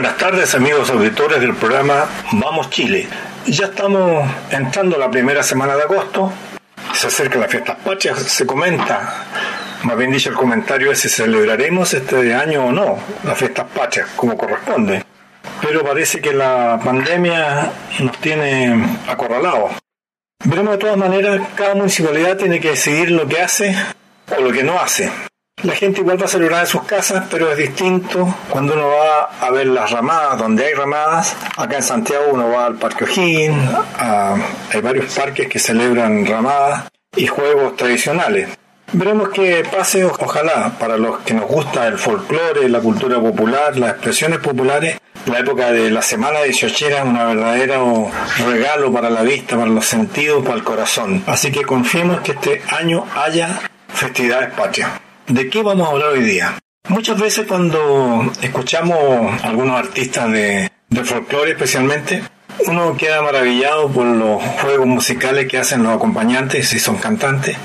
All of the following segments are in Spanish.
Buenas tardes amigos auditores del programa Vamos Chile. Ya estamos entrando la primera semana de agosto, se acerca la fiesta patrias, se comenta, más bien dicho el comentario es si celebraremos este año o no las fiestas patrias como corresponde. Pero parece que la pandemia nos tiene acorralados. Veremos de todas maneras, cada municipalidad tiene que decidir lo que hace o lo que no hace. La gente igual va a celebrar en sus casas, pero es distinto cuando uno va a ver las ramadas, donde hay ramadas. Acá en Santiago uno va al Parque O'Higgins, hay varios parques que celebran ramadas y juegos tradicionales. Veremos qué pase, ojalá, para los que nos gusta el folclore, la cultura popular, las expresiones populares. La época de la semana de Xochera es un verdadero regalo para la vista, para los sentidos, para el corazón. Así que confiemos que este año haya festividades patrias. ¿De qué vamos a hablar hoy día? Muchas veces cuando escuchamos a algunos artistas de, de folclore especialmente, uno queda maravillado por los juegos musicales que hacen los acompañantes, si son cantantes,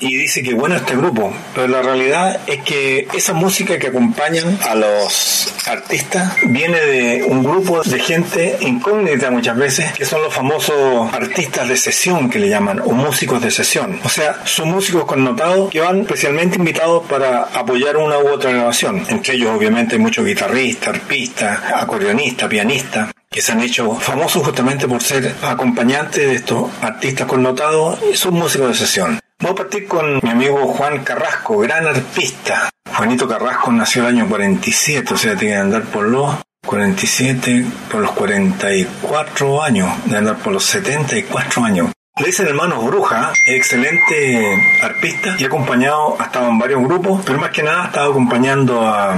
y dice que bueno este grupo, pero la realidad es que esa música que acompañan a los artistas viene de un grupo de gente incógnita muchas veces, que son los famosos artistas de sesión que le llaman, o músicos de sesión. O sea, son músicos connotados que van especialmente invitados para apoyar una u otra grabación. Entre ellos obviamente hay muchos guitarristas, arpistas, acordeonistas, pianistas que se han hecho famosos justamente por ser acompañantes de estos artistas connotados y son músicos de sesión. Voy a partir con mi amigo Juan Carrasco, gran arpista. Juanito Carrasco nació el año 47, o sea, tiene que andar por los 47, por los 44 años, de andar por los 74 años. Le dicen hermanos Bruja, excelente arpista y acompañado, ha estado en varios grupos, pero más que nada ha estado acompañando a,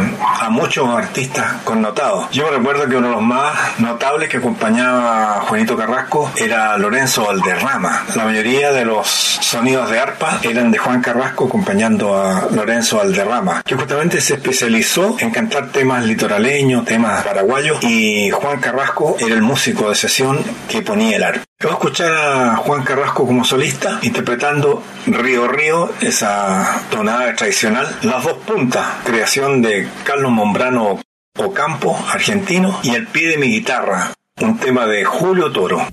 muchos artistas connotados. Yo recuerdo que uno de los más notables que acompañaba a Juanito Carrasco era Lorenzo Valderrama. La mayoría de los sonidos de arpa eran de Juan Carrasco acompañando a Lorenzo Valderrama, que justamente se especializó en cantar temas litoraleños, temas paraguayos y Juan Carrasco era el músico de sesión que ponía el arpa. Vamos a escuchar a Juan Carrasco como solista interpretando Río Río, esa tonada tradicional. Las dos puntas, creación de Carlos Mombrano Ocampo, argentino, y El pie de mi guitarra, un tema de Julio Toro.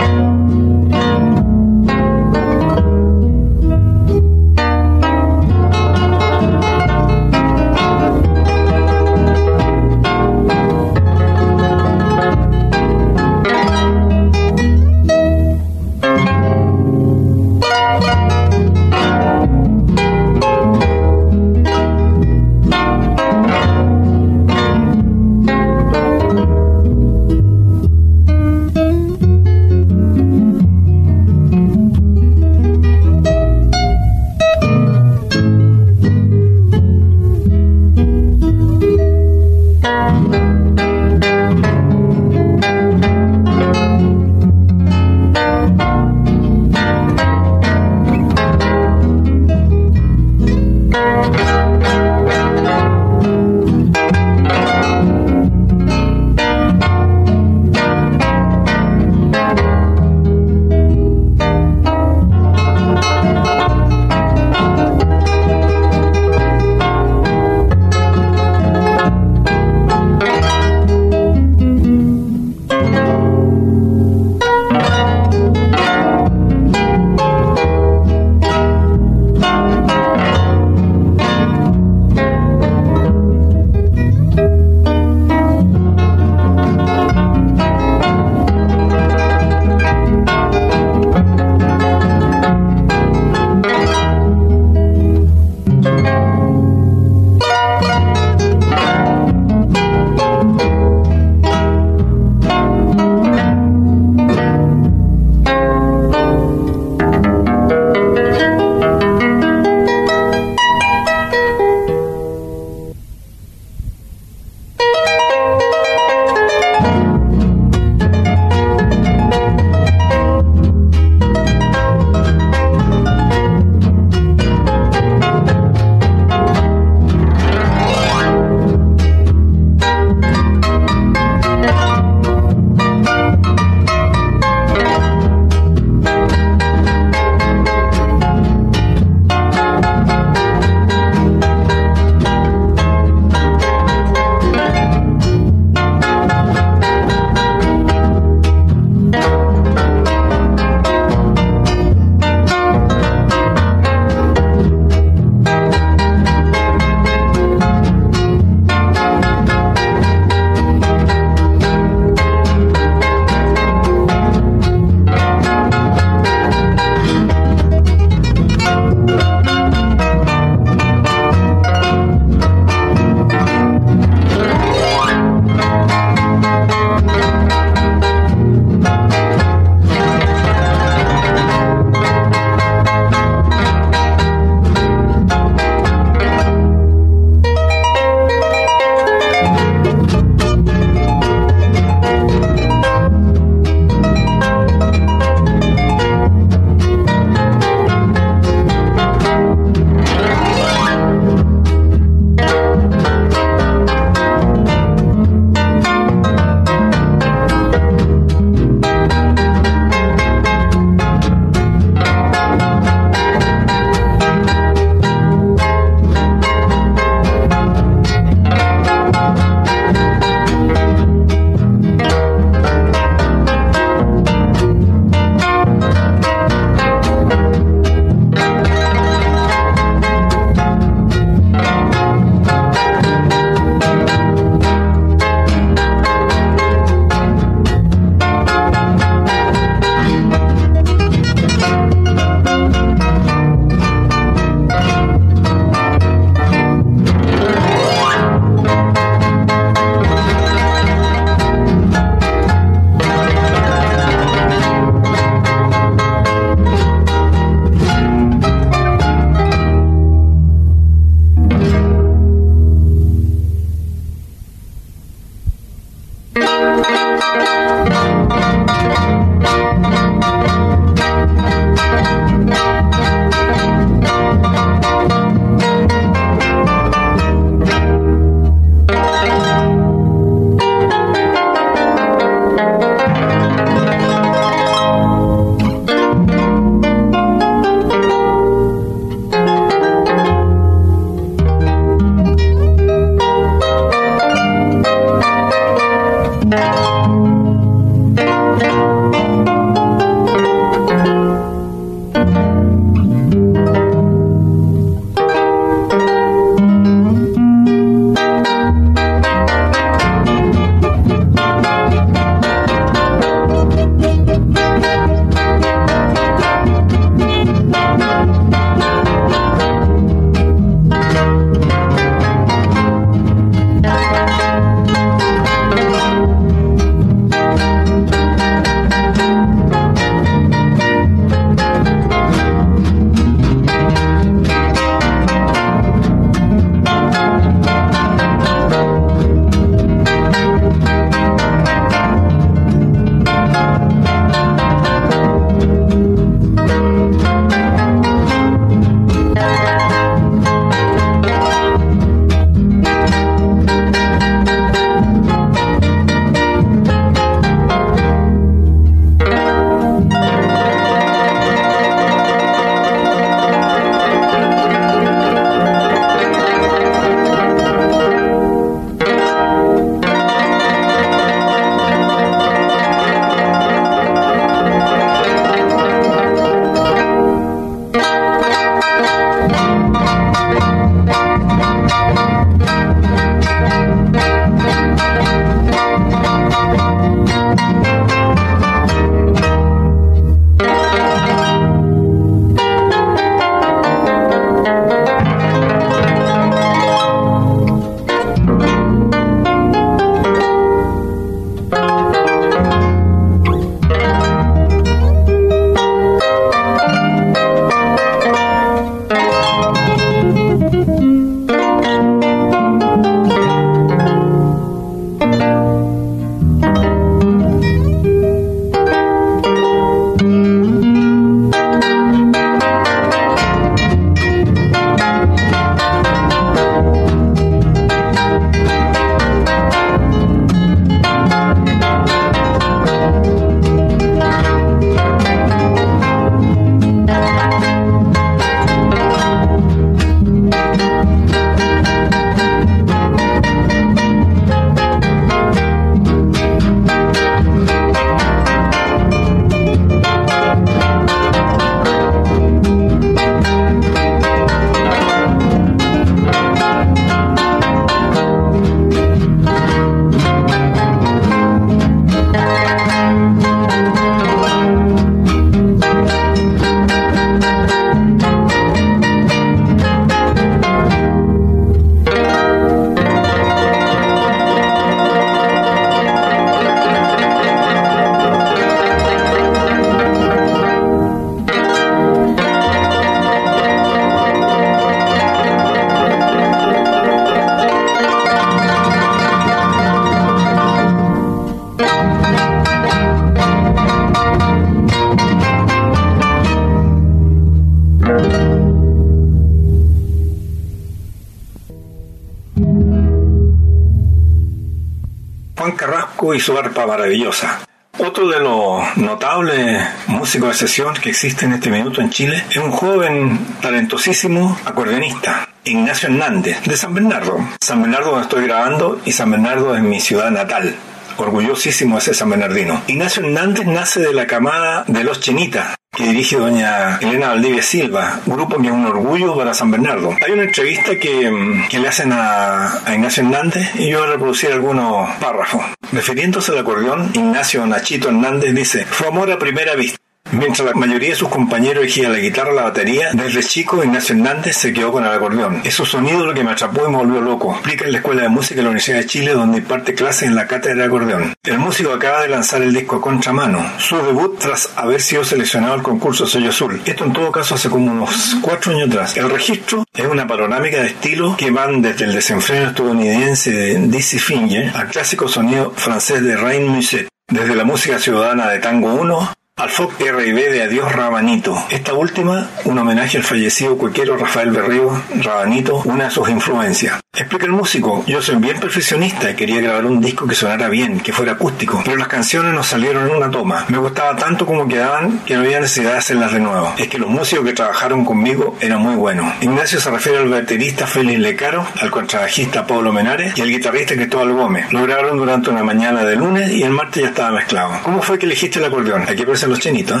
Su arpa maravillosa. Otro de los notables músicos de sesión que existe en este minuto en Chile es un joven talentosísimo acordeonista, Ignacio Hernández, de San Bernardo. San Bernardo donde estoy grabando y San Bernardo es mi ciudad natal. Orgullosísimo ese San Bernardino. Ignacio Hernández nace de la camada de los Chenitas, que dirige doña Elena Valdivia Silva, grupo que es un orgullo para San Bernardo. Hay una entrevista que, mm, le hacen a, a, Ignacio Hernández y yo voy a reproducir algunos párrafos. Refiriéndose al acordeón, Ignacio Nachito Hernández dice, fue amor a primera vista. Mientras la mayoría de sus compañeros elegían la guitarra o la batería, desde chico Ignacio Hernández se quedó con el acordeón. Es su sonido lo que me atrapó y me volvió loco. Explica en la Escuela de Música de la Universidad de Chile, donde imparte clases en la cátedra de acordeón. El músico acaba de lanzar el disco Contramano, su debut tras haber sido seleccionado al concurso Sello Azul. Esto en todo caso hace como unos cuatro años atrás. El registro es una panorámica de estilo que van desde el desenfreno estadounidense de Dizzy Finger al clásico sonido francés de Rain Musette. Desde la música ciudadana de Tango 1 al FOC R&B de Adiós Rabanito. Esta última, un homenaje al fallecido cuequero Rafael Berrío Rabanito, una de sus influencias. Explica el músico, yo soy bien perfeccionista y quería grabar un disco que sonara bien, que fuera acústico, pero las canciones no salieron en una toma. Me gustaba tanto como quedaban que no había necesidad de hacerlas de nuevo. Es que los músicos que trabajaron conmigo eran muy buenos. Ignacio se refiere al baterista Félix Lecaro, al contrabajista Pablo Menares y al guitarrista Cristóbal Gómez. Lo grabaron durante una mañana de lunes y el martes ya estaba mezclado. ¿Cómo fue que elegiste el acordeón? Aquí aparecen los chenitos.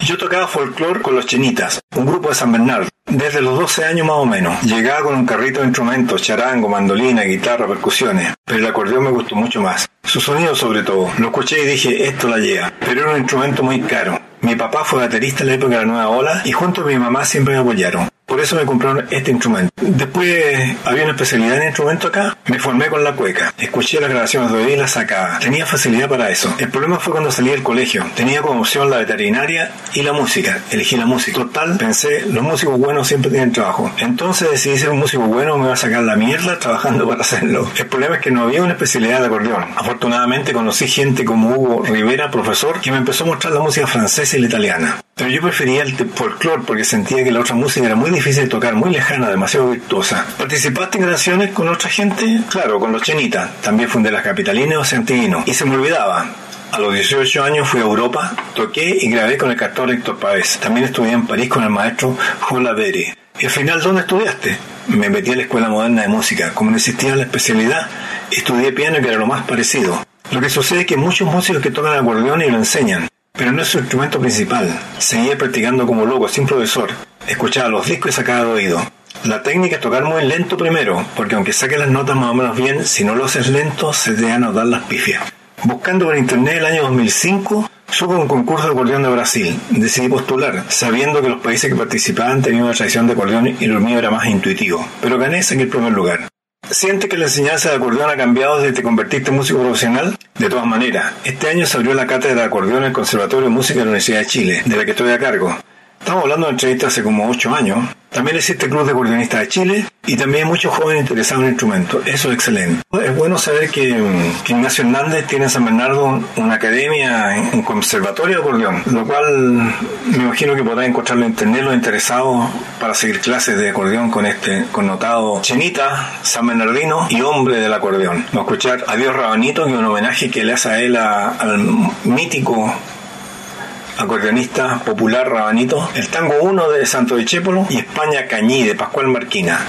Yo tocaba folclore con los Chenitas, un grupo de San Bernardo, desde los 12 años más o menos. Llegaba con un carrito de instrumentos, charango, mandolina, guitarra, percusiones, pero el acordeón me gustó mucho más. Su sonido sobre todo. Lo escuché y dije, esto la llega. Pero era un instrumento muy caro. Mi papá fue baterista en la época de la Nueva Ola y junto a mi mamá siempre me apoyaron. Por eso me compraron este instrumento. Después había una especialidad en instrumento acá. Me formé con la cueca. Escuché las grabaciones de oído y las sacaba. Tenía facilidad para eso. El problema fue cuando salí del colegio. Tenía como opción la veterinaria y la música. Elegí la música. Total, pensé, los músicos buenos siempre tienen trabajo. Entonces decidí ser un músico bueno, me iba a sacar la mierda trabajando para hacerlo. El problema es que no había una especialidad de acordeón. Afortunadamente conocí gente como Hugo Rivera, profesor, que me empezó a mostrar la música francesa y la italiana. Pero yo prefería el folclore porque sentía que la otra música era muy difícil de tocar, muy lejana, demasiado virtuosa. ¿Participaste en canciones con otra gente? Claro, con los Chenitas. También fundé las Capitalinas o Santino. Y se me olvidaba. A los 18 años fui a Europa, toqué y grabé con el cantor Héctor Páez. También estudié en París con el maestro Jola Beri. Y al final, ¿dónde estudiaste? Me metí a la Escuela Moderna de Música. Como no existía la especialidad, estudié piano que era lo más parecido. Lo que sucede es que muchos músicos que tocan acordeón y lo enseñan, pero no es su instrumento principal. Seguía practicando como loco, sin profesor. Escuchaba los discos y sacaba de oído. La técnica es tocar muy lento primero, porque aunque saque las notas más o menos bien, si no lo haces lento, se te van a dar las pifias. Buscando por internet el año 2005, supe un concurso de acordeón de Brasil. Decidí postular, sabiendo que los países que participaban tenían una tradición de acordeón y lo mío era más intuitivo. Pero gané en el primer lugar. ¿Siente que la enseñanza de acordeón ha cambiado desde que te convertiste en músico profesional? De todas maneras, este año se abrió la cátedra de acordeón en el Conservatorio de Música de la Universidad de Chile, de la que estoy a cargo. Estamos hablando de entrevistas hace como 8 años. También existe el Club de Acordeonistas de Chile y también hay muchos jóvenes interesados en el instrumento. Eso es excelente. Es bueno saber que, que Ignacio Hernández tiene en San Bernardo una academia, un conservatorio de acordeón, lo cual me imagino que podrá encontrarlo en internet los interesados para seguir clases de acordeón con este connotado chenita, San Bernardino y hombre del acordeón. Vamos a escuchar Adiós Rabanito, que es un homenaje que le hace a él a, al mítico acordeonista popular Rabanito, el tango 1 de Santo Discépolo y España Cañí de Pascual Marquina.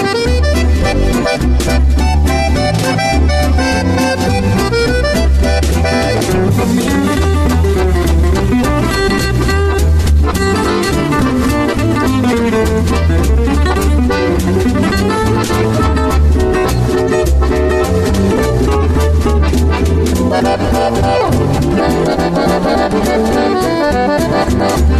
Thank Thank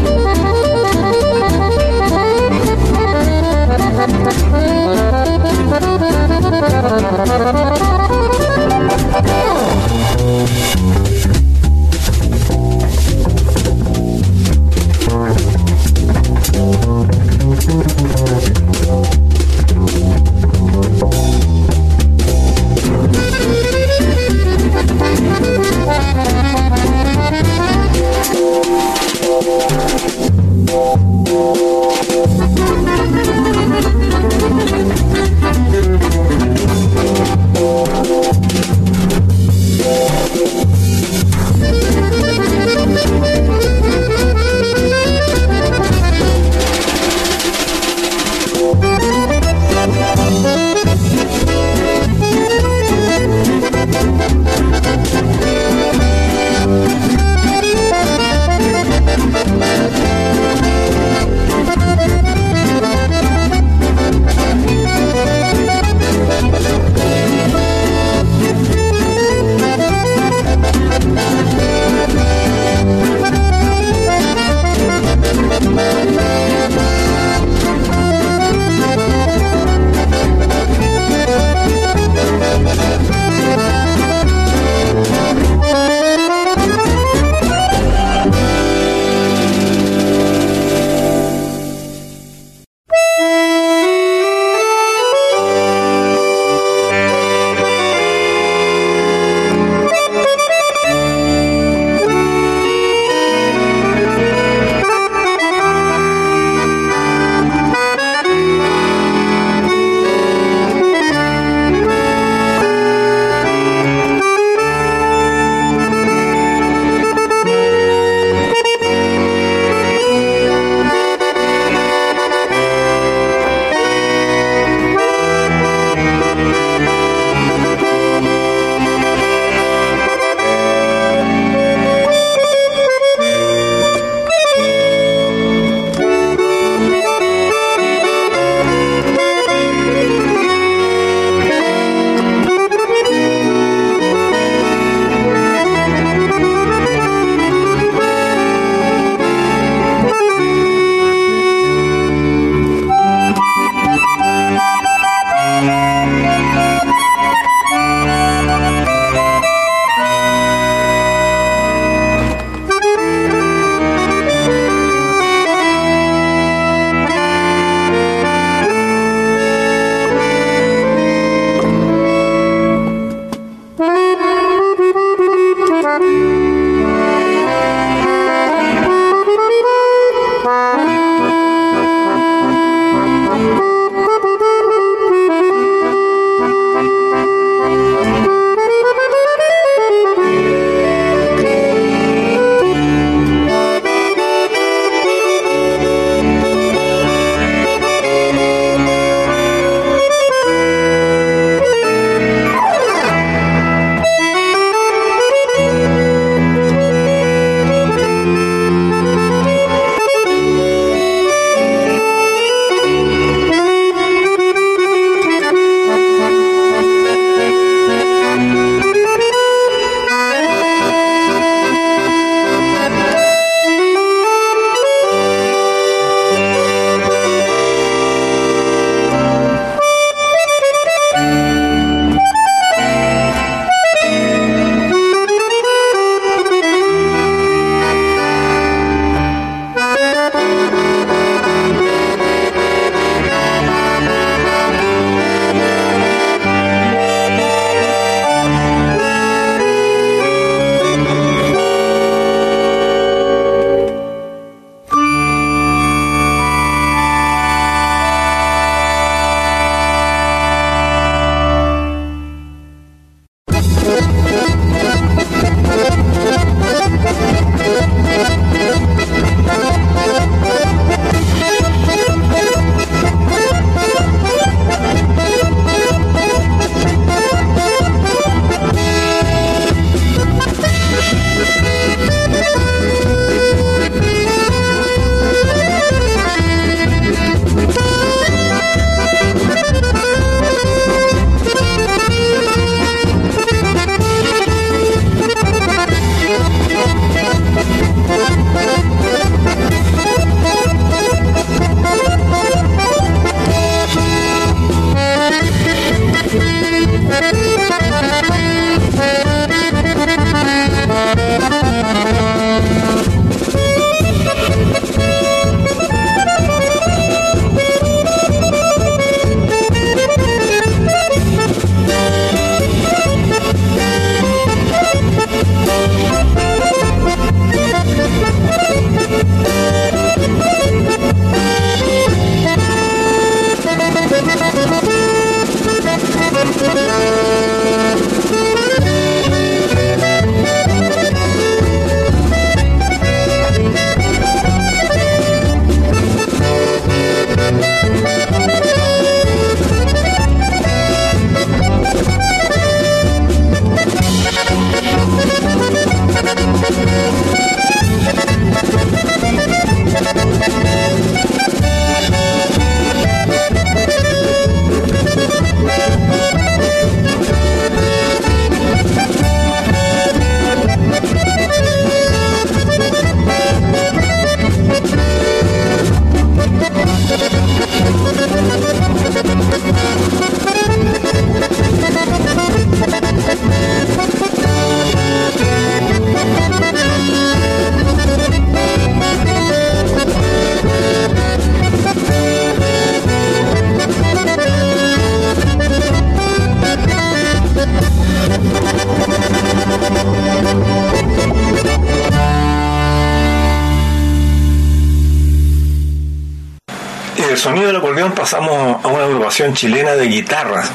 pasamos a una agrupación chilena de guitarras,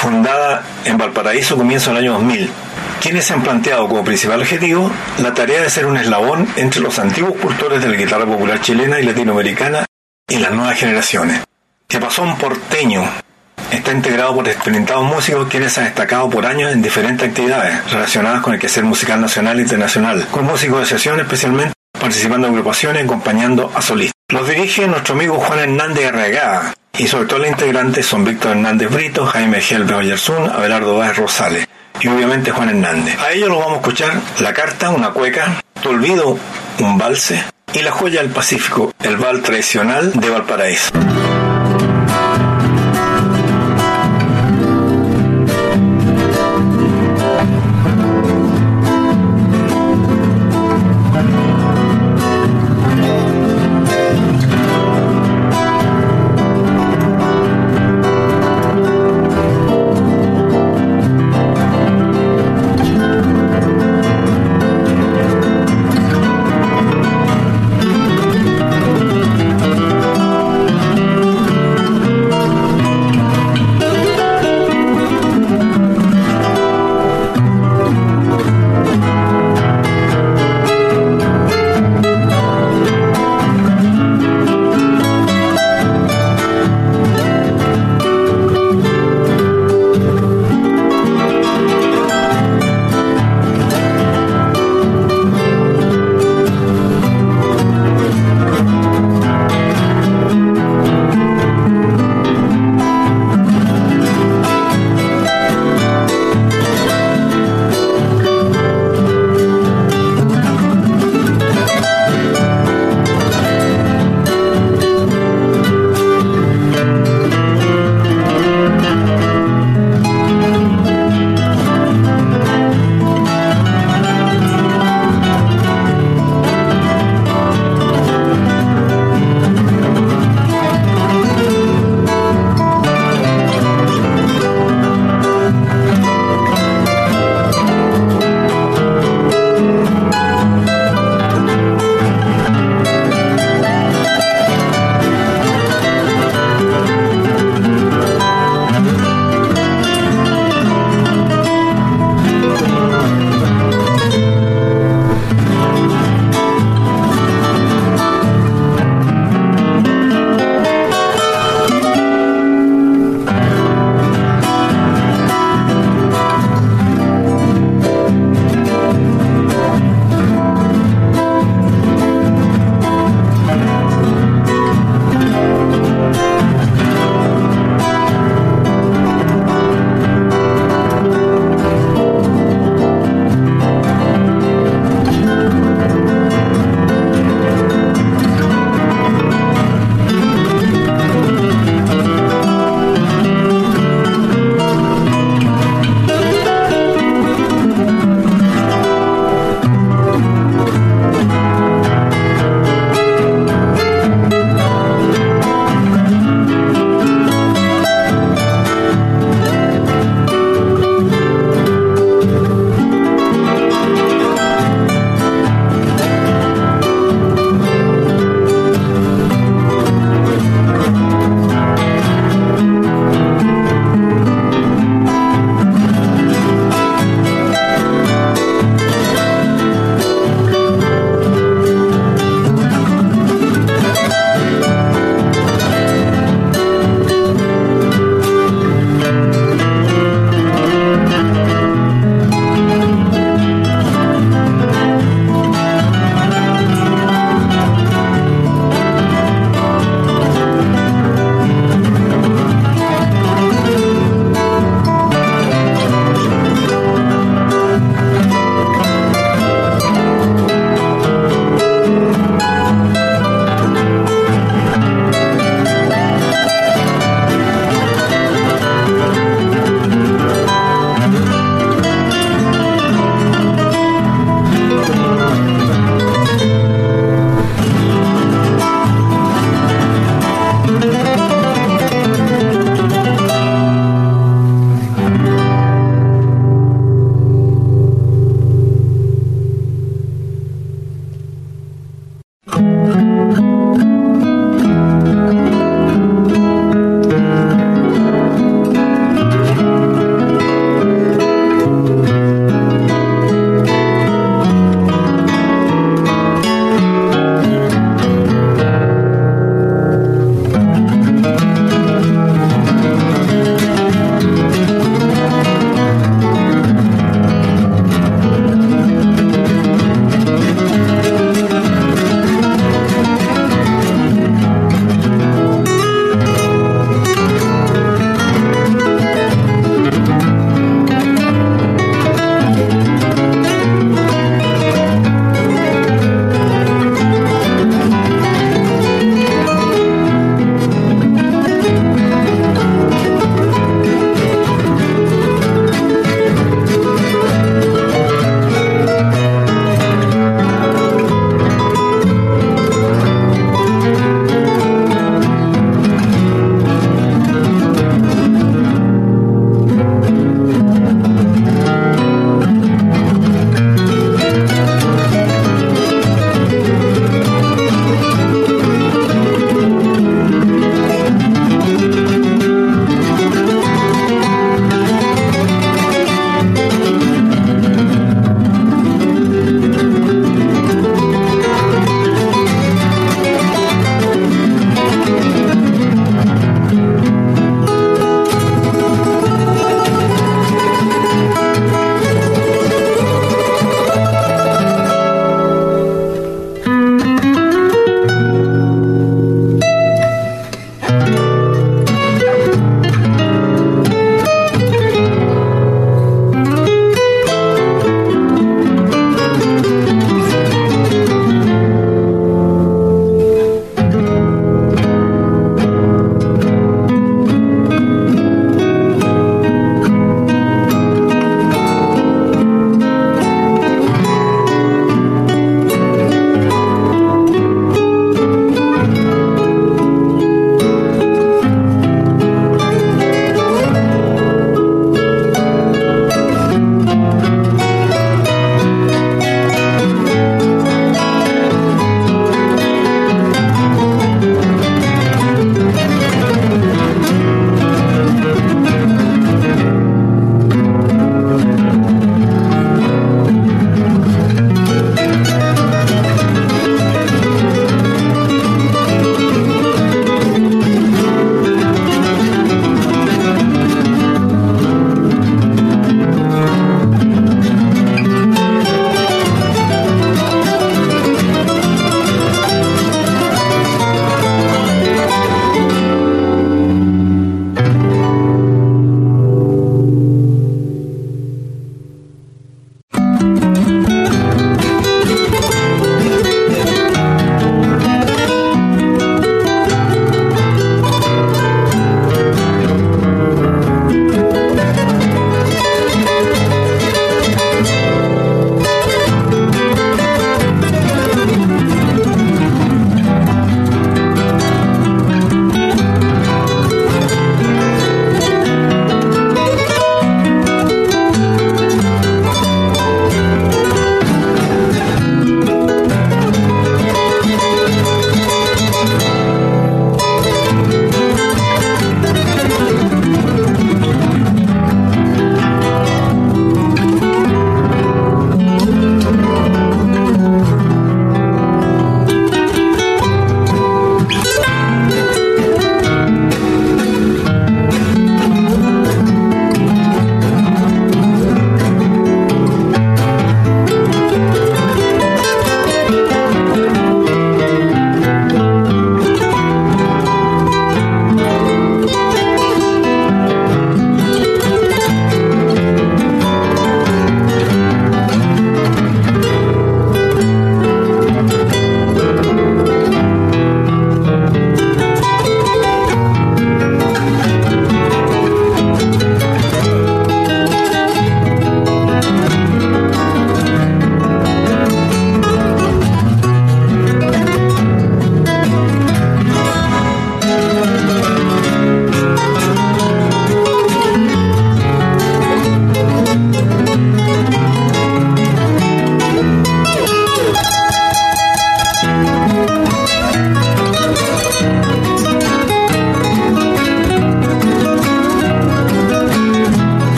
fundada en Valparaíso comienzo del año 2000, quienes se han planteado como principal objetivo la tarea de ser un eslabón entre los antiguos cultores de la guitarra popular chilena y latinoamericana y las nuevas generaciones. Que pasó un porteño está integrado por experimentados músicos quienes han destacado por años en diferentes actividades relacionadas con el quehacer musical nacional e internacional, con músicos de sesión especialmente participando en agrupaciones y acompañando a solistas. Los dirige nuestro amigo Juan Hernández Arregada y sobre todo los integrantes son Víctor Hernández Brito, Jaime Gelbe Oyersun, Abelardo Báez Rosales y obviamente Juan Hernández. A ellos los vamos a escuchar La Carta, una cueca, Tu Olvido, un valse y La Joya del Pacífico, el val tradicional de Valparaíso.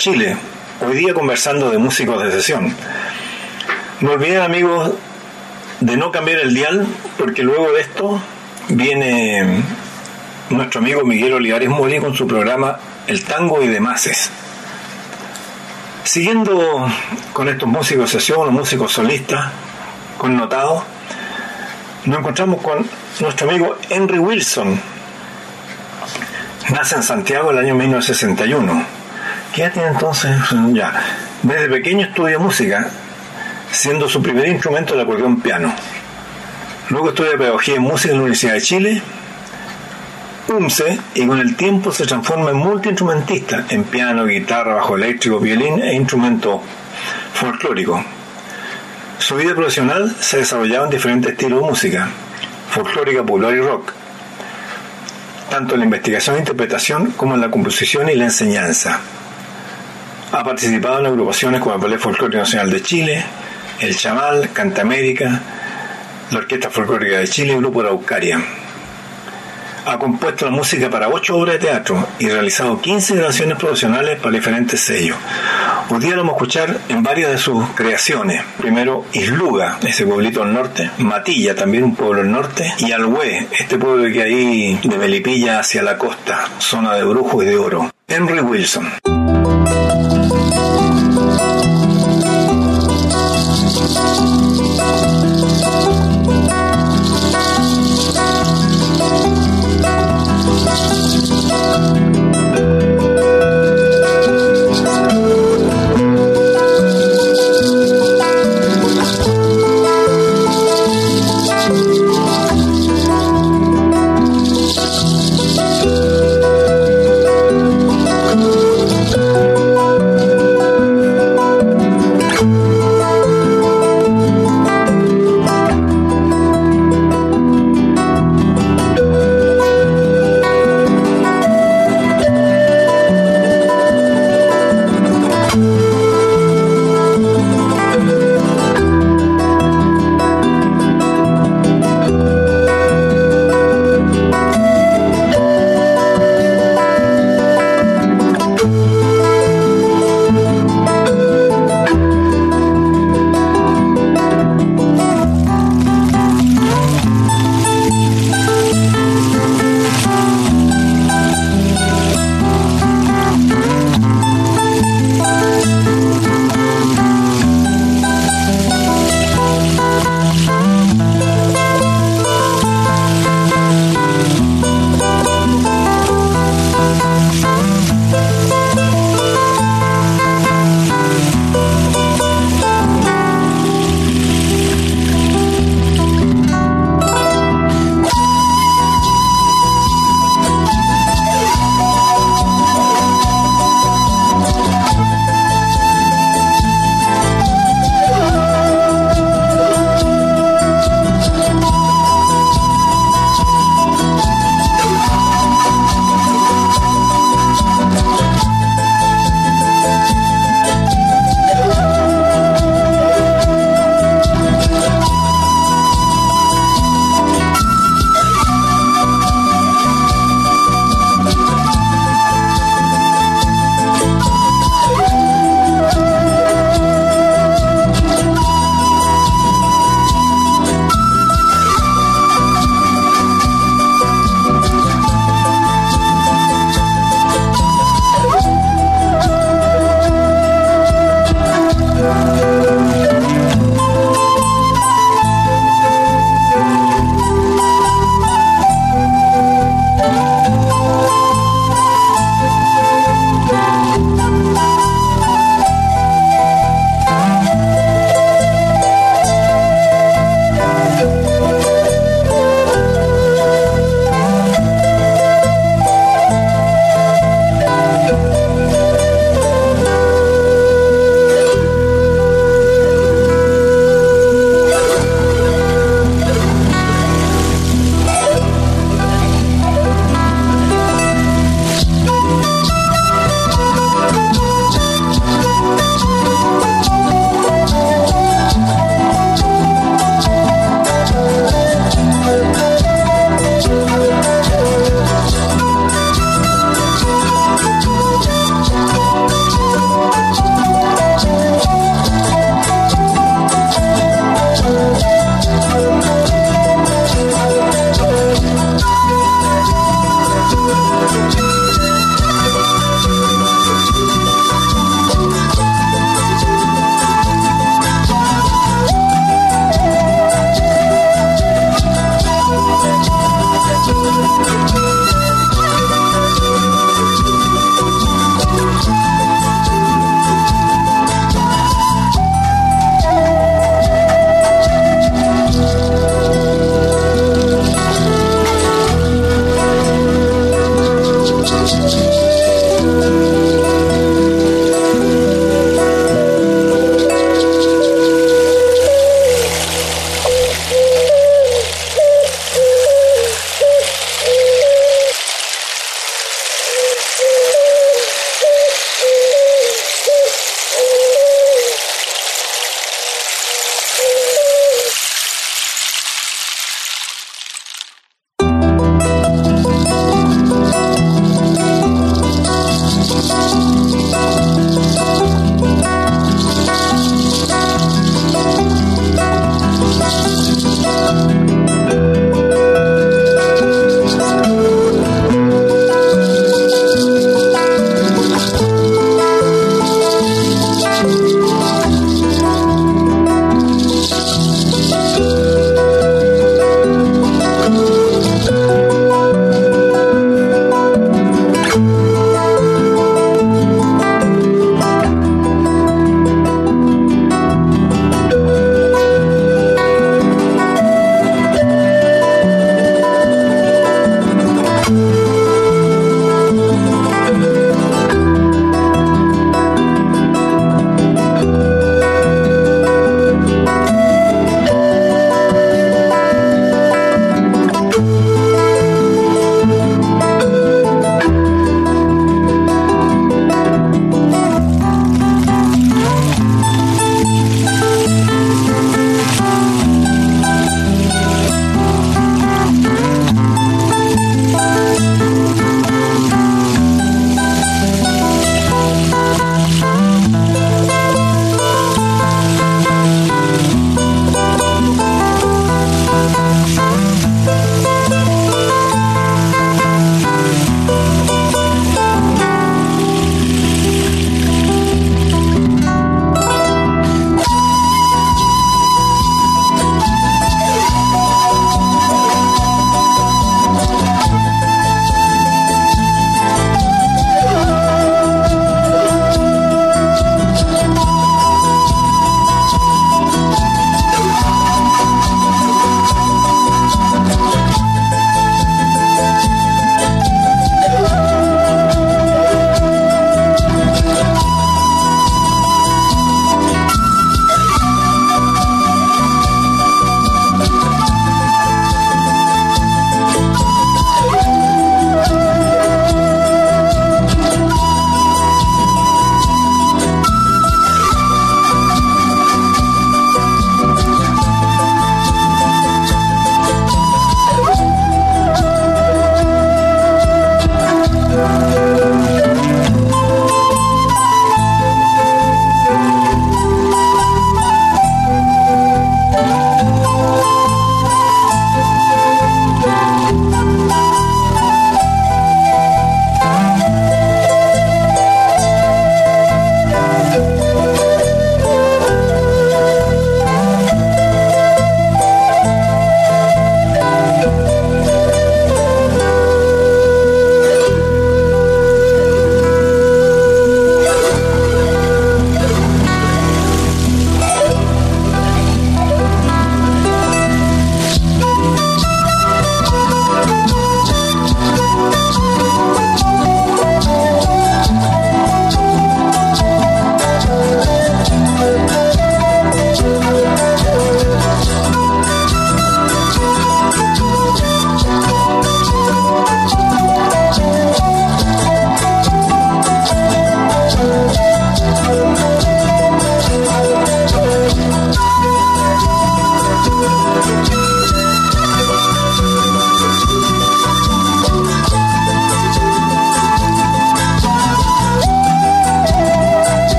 Chile, hoy día conversando de músicos de sesión. No olviden amigos de no cambiar el dial, porque luego de esto viene nuestro amigo Miguel Olivares Mori con su programa El Tango y Demases. Siguiendo con estos músicos de sesión o músicos solistas connotados, nos encontramos con nuestro amigo Henry Wilson. Nace en Santiago el año 1961. ¿Qué ya tiene entonces? Ya. Desde pequeño estudia música, siendo su primer instrumento el acordeón piano. Luego estudia pedagogía en música en la Universidad de Chile, UMCE, y con el tiempo se transforma en multiinstrumentista en piano, guitarra, bajo eléctrico, violín e instrumento folclórico. Su vida profesional se desarrollaba en diferentes estilos de música, folclórica, popular y rock, tanto en la investigación e interpretación como en la composición y la enseñanza. Ha participado en agrupaciones como el Ballet Folclórico Nacional de Chile, el Chamal, Cantamérica, la Orquesta Folclórica de Chile y el Grupo Araucaria. Ha compuesto la música para ocho obras de teatro y realizado 15 grabaciones profesionales para diferentes sellos. Hoy día lo vamos a escuchar en varias de sus creaciones. Primero Isluga, ese pueblito al norte, Matilla, también un pueblo al norte, y Alhué, este pueblo que hay de Melipilla hacia la costa, zona de brujo y de oro. Henry Wilson.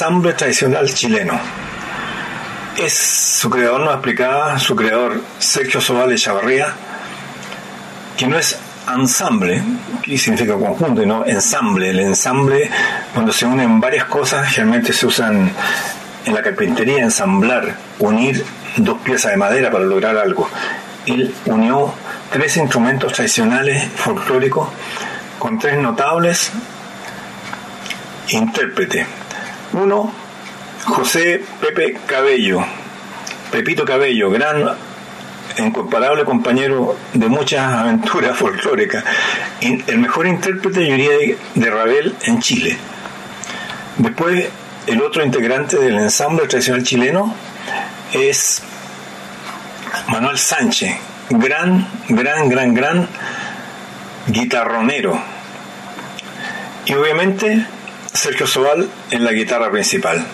Ensamble tradicional chileno. Es su creador, nos explicaba, su creador Sergio Sobal Chavarría, que no es ensamble, que significa conjunto, y no ensamble. El ensamble, cuando se unen varias cosas, generalmente se usan en la carpintería, ensamblar, unir dos piezas de madera para lograr algo. Él unió tres instrumentos tradicionales folclóricos con tres notables intérpretes. Uno, José Pepe Cabello, Pepito Cabello, gran incomparable compañero de muchas aventuras folclóricas, el mejor intérprete, yo diría, de Ravel en Chile. Después, el otro integrante del ensamble tradicional chileno es Manuel Sánchez, gran, gran, gran, gran guitarronero. Y obviamente Sergio Sobal en la guitarra principal.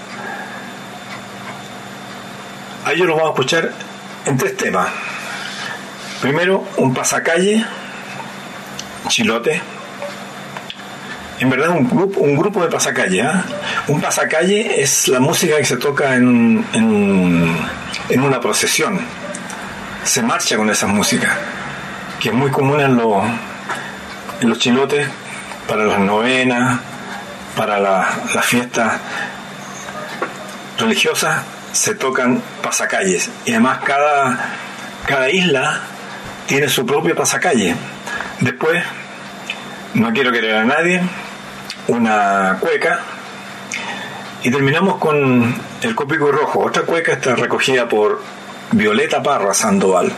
A ellos los vamos a escuchar en tres temas. Primero, un pasacalle, chilote. En verdad, un grupo, un grupo de pasacalle. ¿eh? Un pasacalle es la música que se toca en, en, en una procesión. Se marcha con esa música, que es muy común en los, en los chilotes para las novenas, para las la fiestas religiosas se tocan pasacalles y además cada, cada isla tiene su propio pasacalle. Después, no quiero querer a nadie, una cueca y terminamos con el cópico rojo. Otra cueca está recogida por Violeta Parra Sandoval.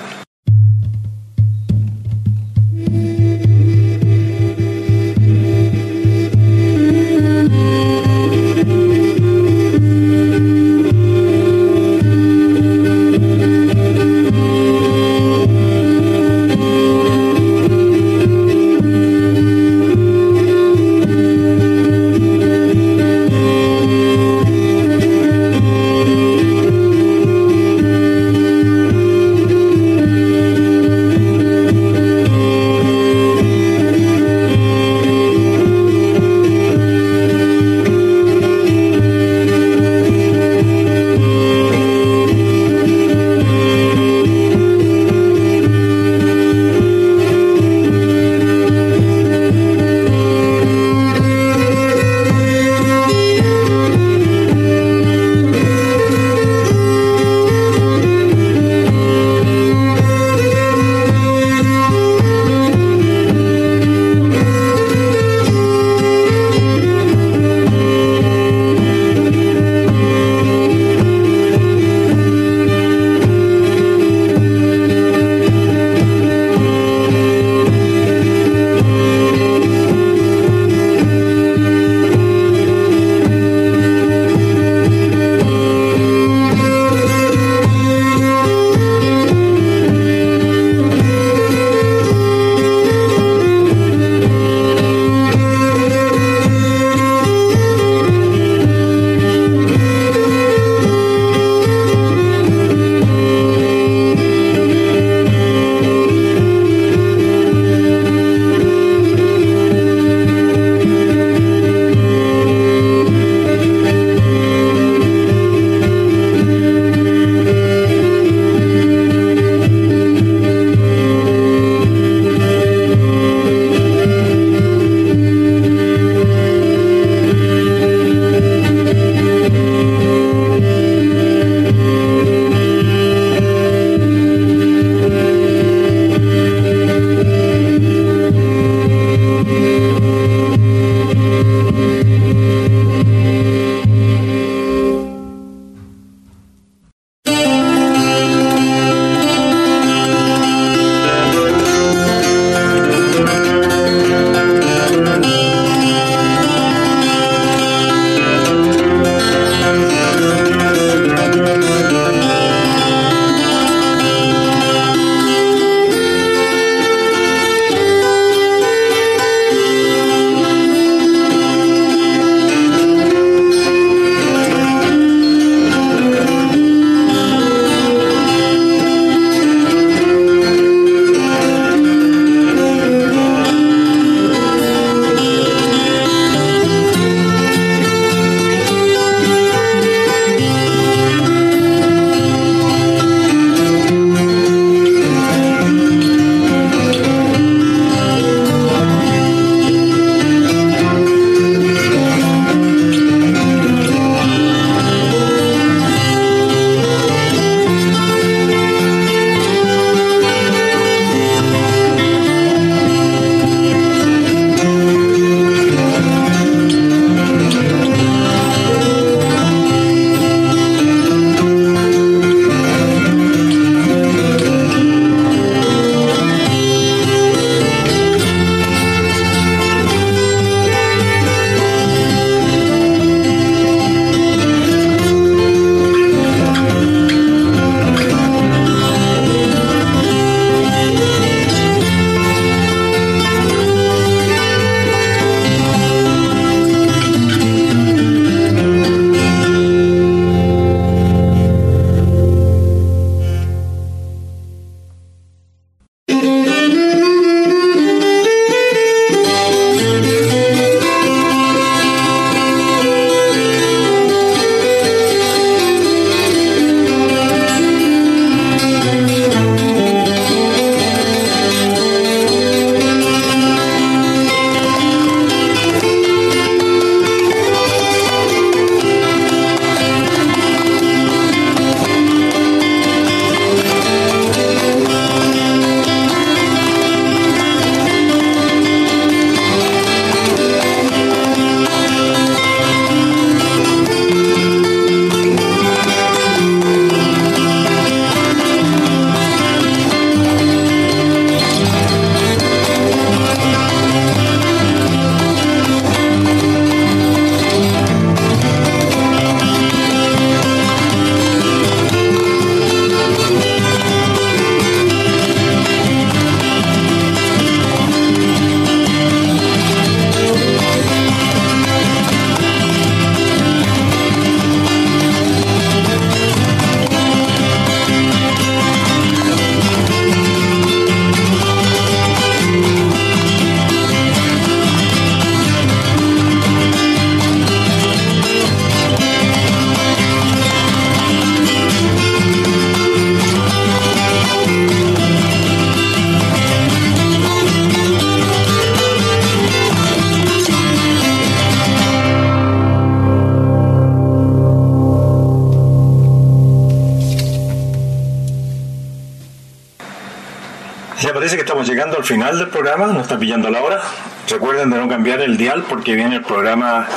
Final del programa, nos está pillando la hora. Recuerden de no cambiar el dial porque viene el programa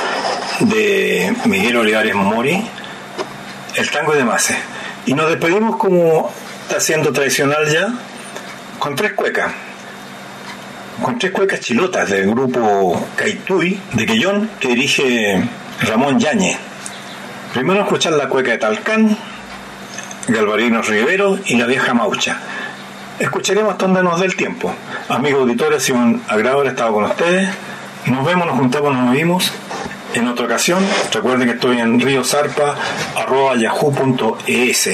de Miguel Olivares Mori, El Tango de Mase. Y nos despedimos como está siendo tradicional ya, con tres cuecas. Con tres cuecas chilotas del grupo Caituy de Quellón que dirige Ramón Yañez. Primero escuchar la cueca de Talcán, Galvarino Rivero y la vieja Maucha. Escucharemos donde nos dé el tiempo. Amigos auditores, sido un agrado haber estado con ustedes. Nos vemos, nos juntamos, nos vimos en otra ocasión. Recuerden que estoy en riosarpa.yahoo.es.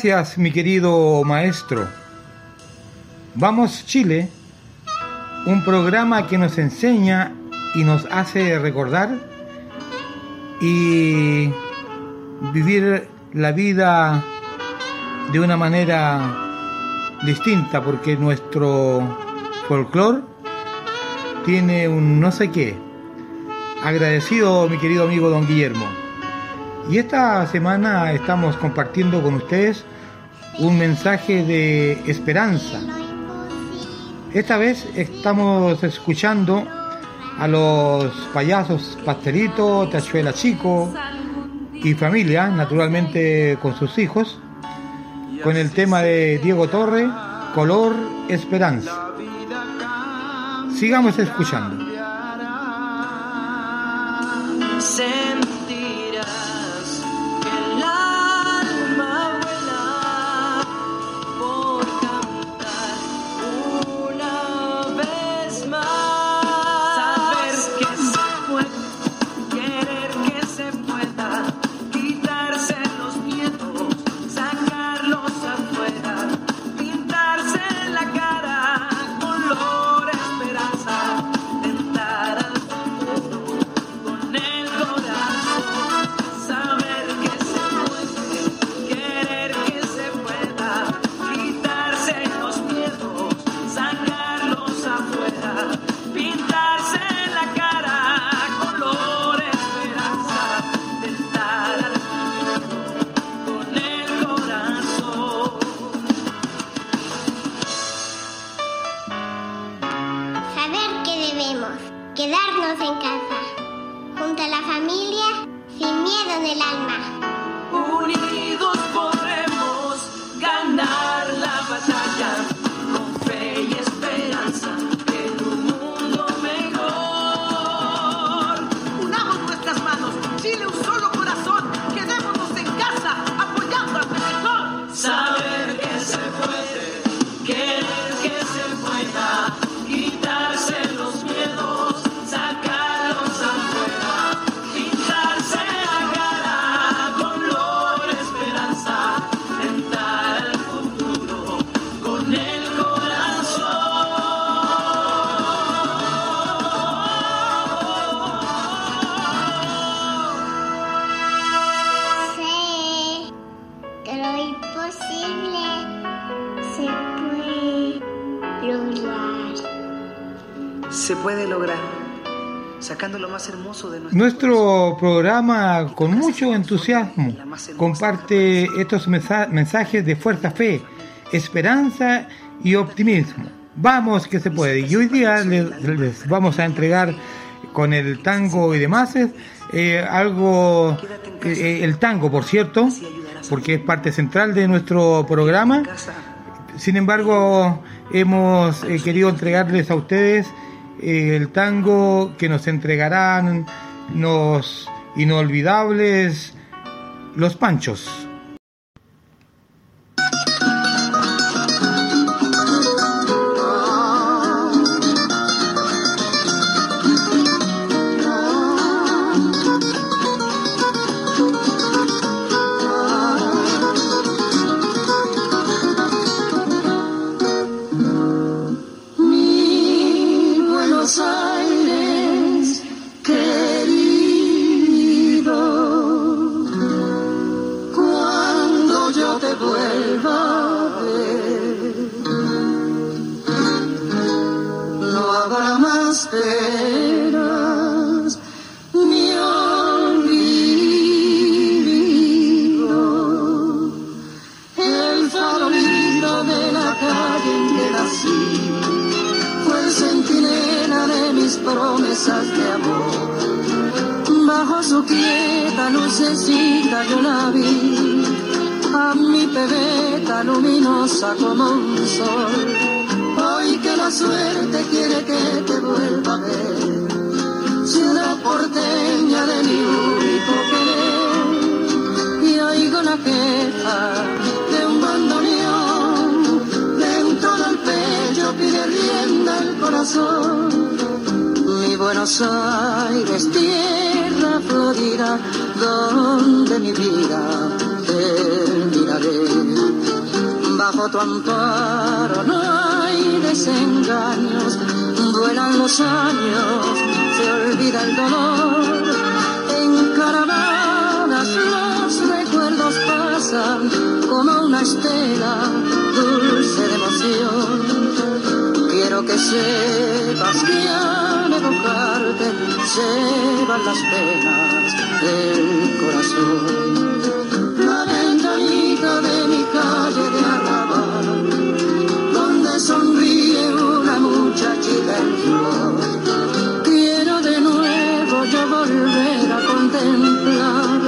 Gracias, mi querido maestro. Vamos Chile, un programa que nos enseña y nos hace recordar y vivir la vida de una manera distinta porque nuestro folclore tiene un no sé qué. Agradecido mi querido amigo don Guillermo. Y esta semana estamos compartiendo con ustedes un mensaje de esperanza. Esta vez estamos escuchando a los payasos Pastelito, Tachuela Chico y familia, naturalmente con sus hijos, con el tema de Diego Torre, Color Esperanza. Sigamos escuchando. Nuestro programa con mucho entusiasmo comparte estos mensajes de fuerza, fe, esperanza y optimismo. Vamos que se puede. Y hoy día les, vamos a entregar con el tango y demás eh, algo, eh, el tango por cierto, porque es parte central de nuestro programa. Sin embargo, hemos eh, querido entregarles a ustedes el tango que nos entregarán los inolvidables Los Panchos. Buenos Aires, tierra florida, donde mi vida terminaré. Bajo tu amparo no hay desengaños, duelan los años, se olvida el dolor. En caravanas los recuerdos pasan como una estela dulce de emoción. Quiero que sepas que educarte se van las penas del corazón. La ventanita de mi calle de Arrabal, donde sonríe una muchachita en flor. Quiero de nuevo yo volver a contemplar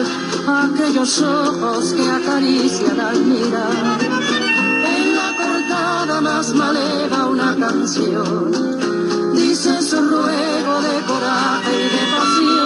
aquellos ojos que acarician al mirar. En la cortada más maleva una canción incenso, ruego de coraje y de paciencia.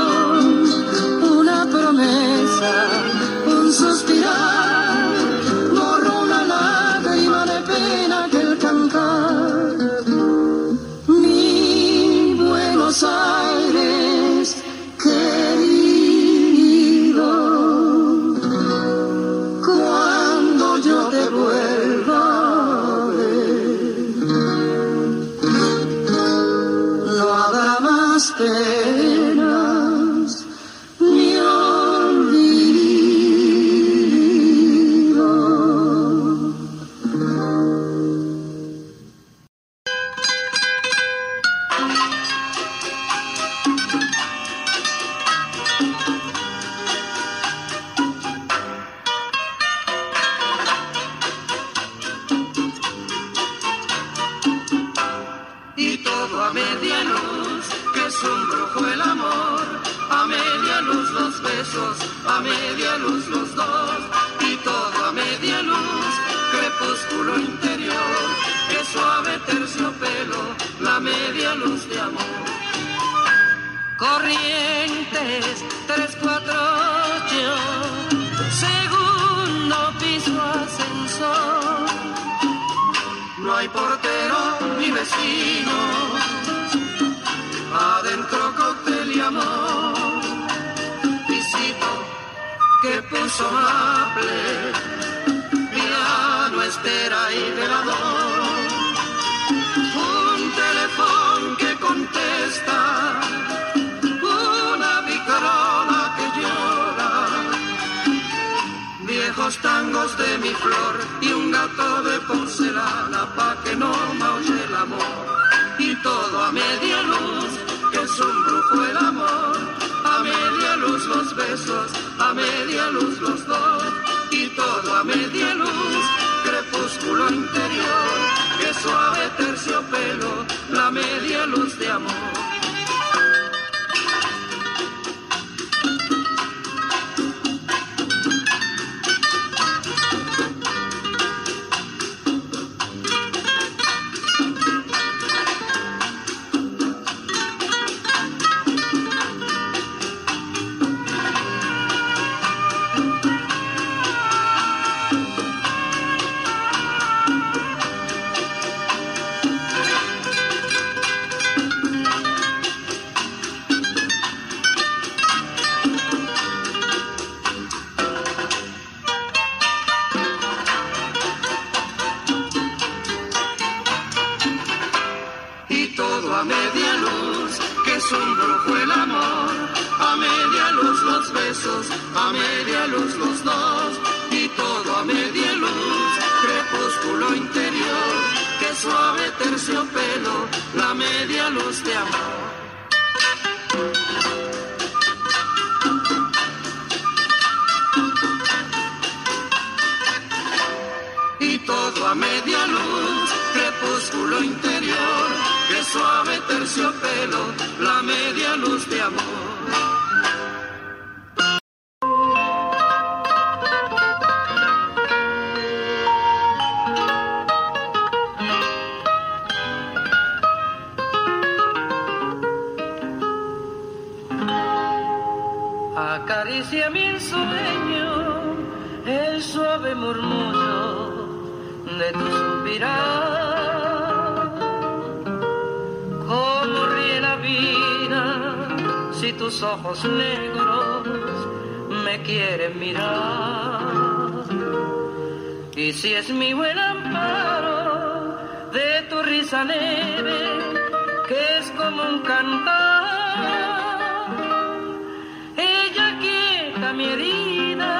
Mi herida,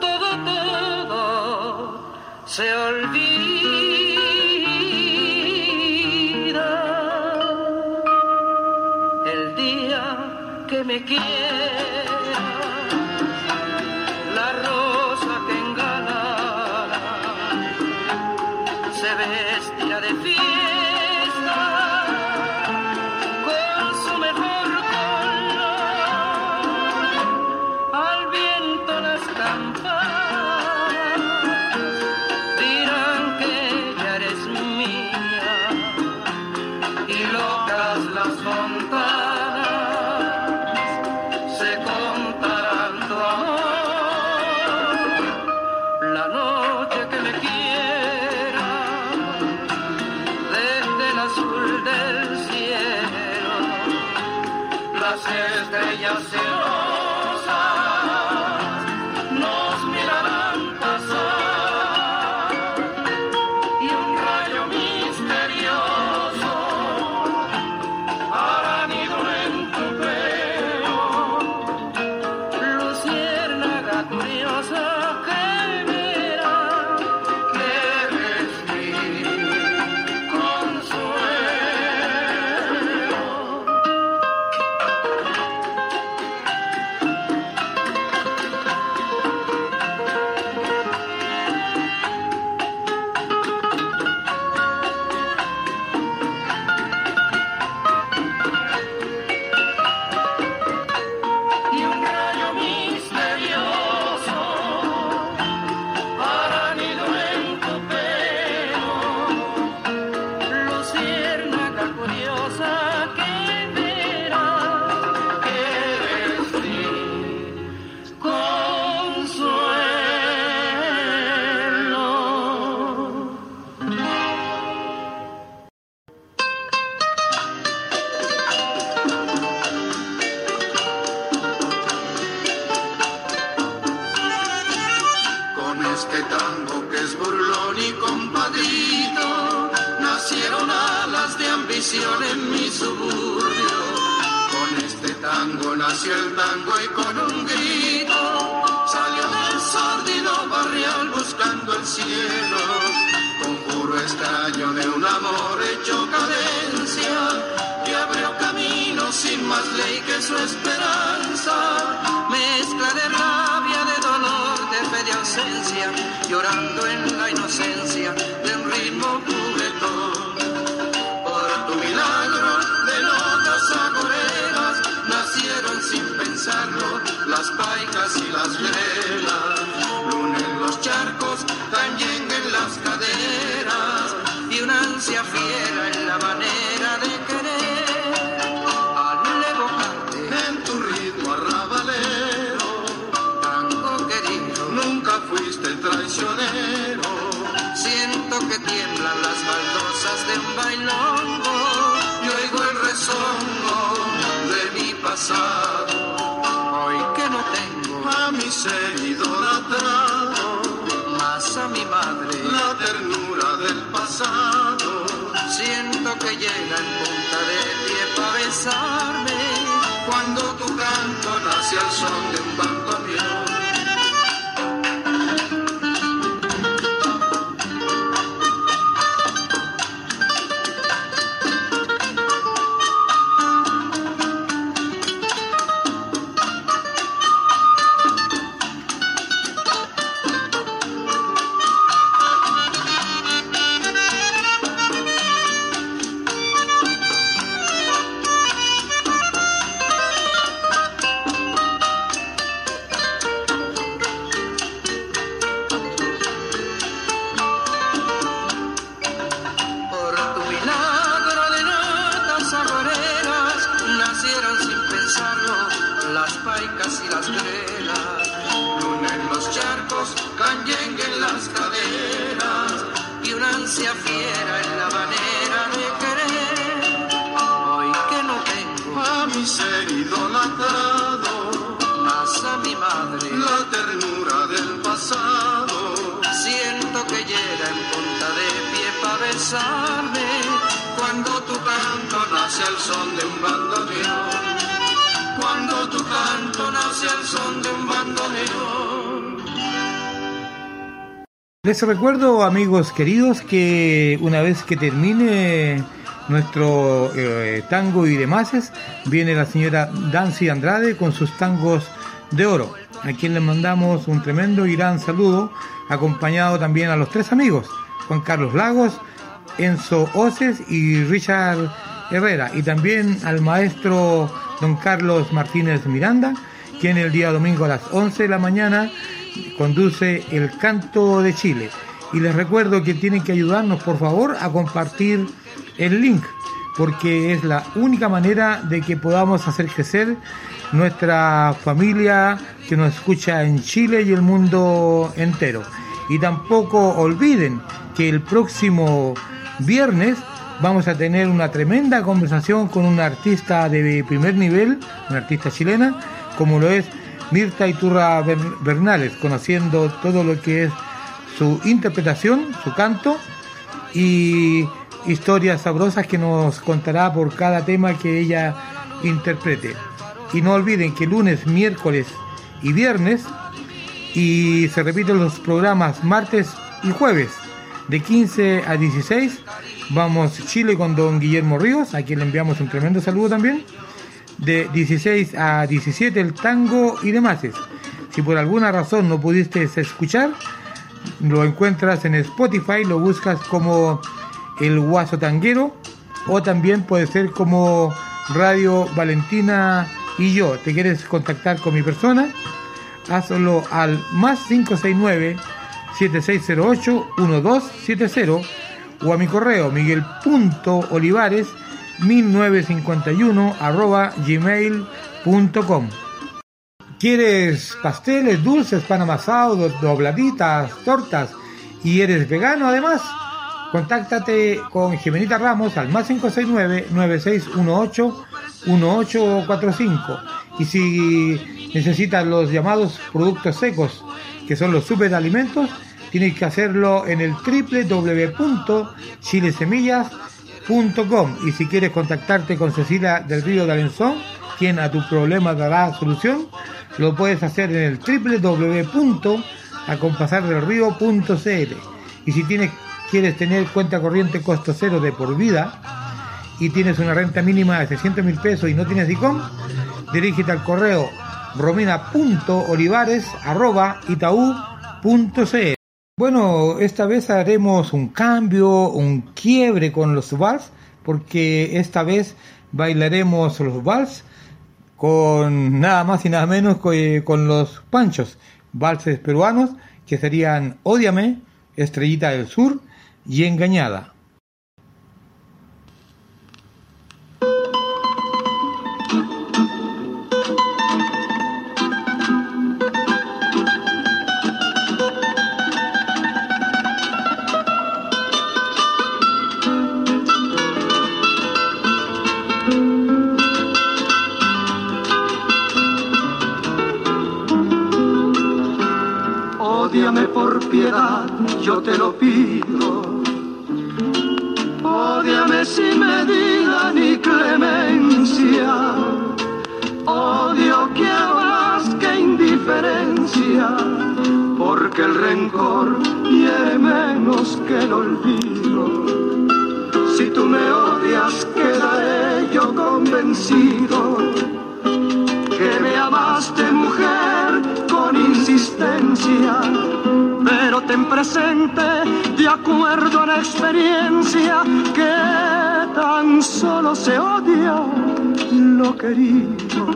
todo, todo se olvida. Recuerdo, amigos queridos, que una vez que termine nuestro eh, tango y demás, viene la señora Dancy Andrade con sus tangos de oro, a quien le mandamos un tremendo y gran saludo, acompañado también a los tres amigos, Juan Carlos Lagos, Enzo Oces y Richard Herrera, y también al maestro don Carlos Martínez Miranda, quien el día domingo a las 11 de la mañana conduce el Canto de Chile. Y les recuerdo que tienen que ayudarnos, por favor, a compartir el link, porque es la única manera de que podamos hacer crecer nuestra familia que nos escucha en Chile y el mundo entero. Y tampoco olviden que el próximo viernes vamos a tener una tremenda conversación con una artista de primer nivel, una artista chilena, como lo es Mirta Iturra Bernales, conociendo todo lo que es su interpretación, su canto y historias sabrosas que nos contará por cada tema que ella interprete. Y no olviden que lunes, miércoles y viernes y se repiten los programas martes y jueves de 15 a 16 vamos Chile con don Guillermo Ríos, a quien le enviamos un tremendo saludo también de 16 a 17 el tango y demás. Si por alguna razón no pudiste escuchar, lo encuentras en Spotify, lo buscas como El Guaso Tanguero o también puede ser como Radio Valentina y yo. ¿Te quieres contactar con mi persona? Hazlo al más 569 7608 1270 o a mi correo miguel.olivares 1951 arroba gmail.com. ¿Quieres pasteles, dulces, pan amasado, dobladitas, tortas y eres vegano además? Contáctate con Jimenita Ramos al más 569-9618-1845. Y si necesitas los llamados productos secos, que son los superalimentos, tienes que hacerlo en el www.chilesemillas.com y si quieres contactarte con Cecilia del Río de Alenzón, quien a tu problema dará solución, lo puedes hacer en el www.acompasardelrío.cl. Y si tienes, quieres tener cuenta corriente costo cero de por vida y tienes una renta mínima de 600 mil pesos y no tienes ICOM, dirígete al correo romina.olivares.itaú.cl. Bueno, esta vez haremos un cambio, un quiebre con los vals, porque esta vez bailaremos los vals con nada más y nada menos que con los panchos, valses peruanos que serían Ódiame, Estrellita del Sur y Engañada. Yo te lo pido. Ódiame sin medida ni clemencia. Odio que más que indiferencia, porque el rencor hiere menos que el olvido. Si tú me odias, quedaré yo convencido que me amaste mujer con insistencia pero ten presente, de acuerdo a la experiencia, que tan solo se odia lo querido.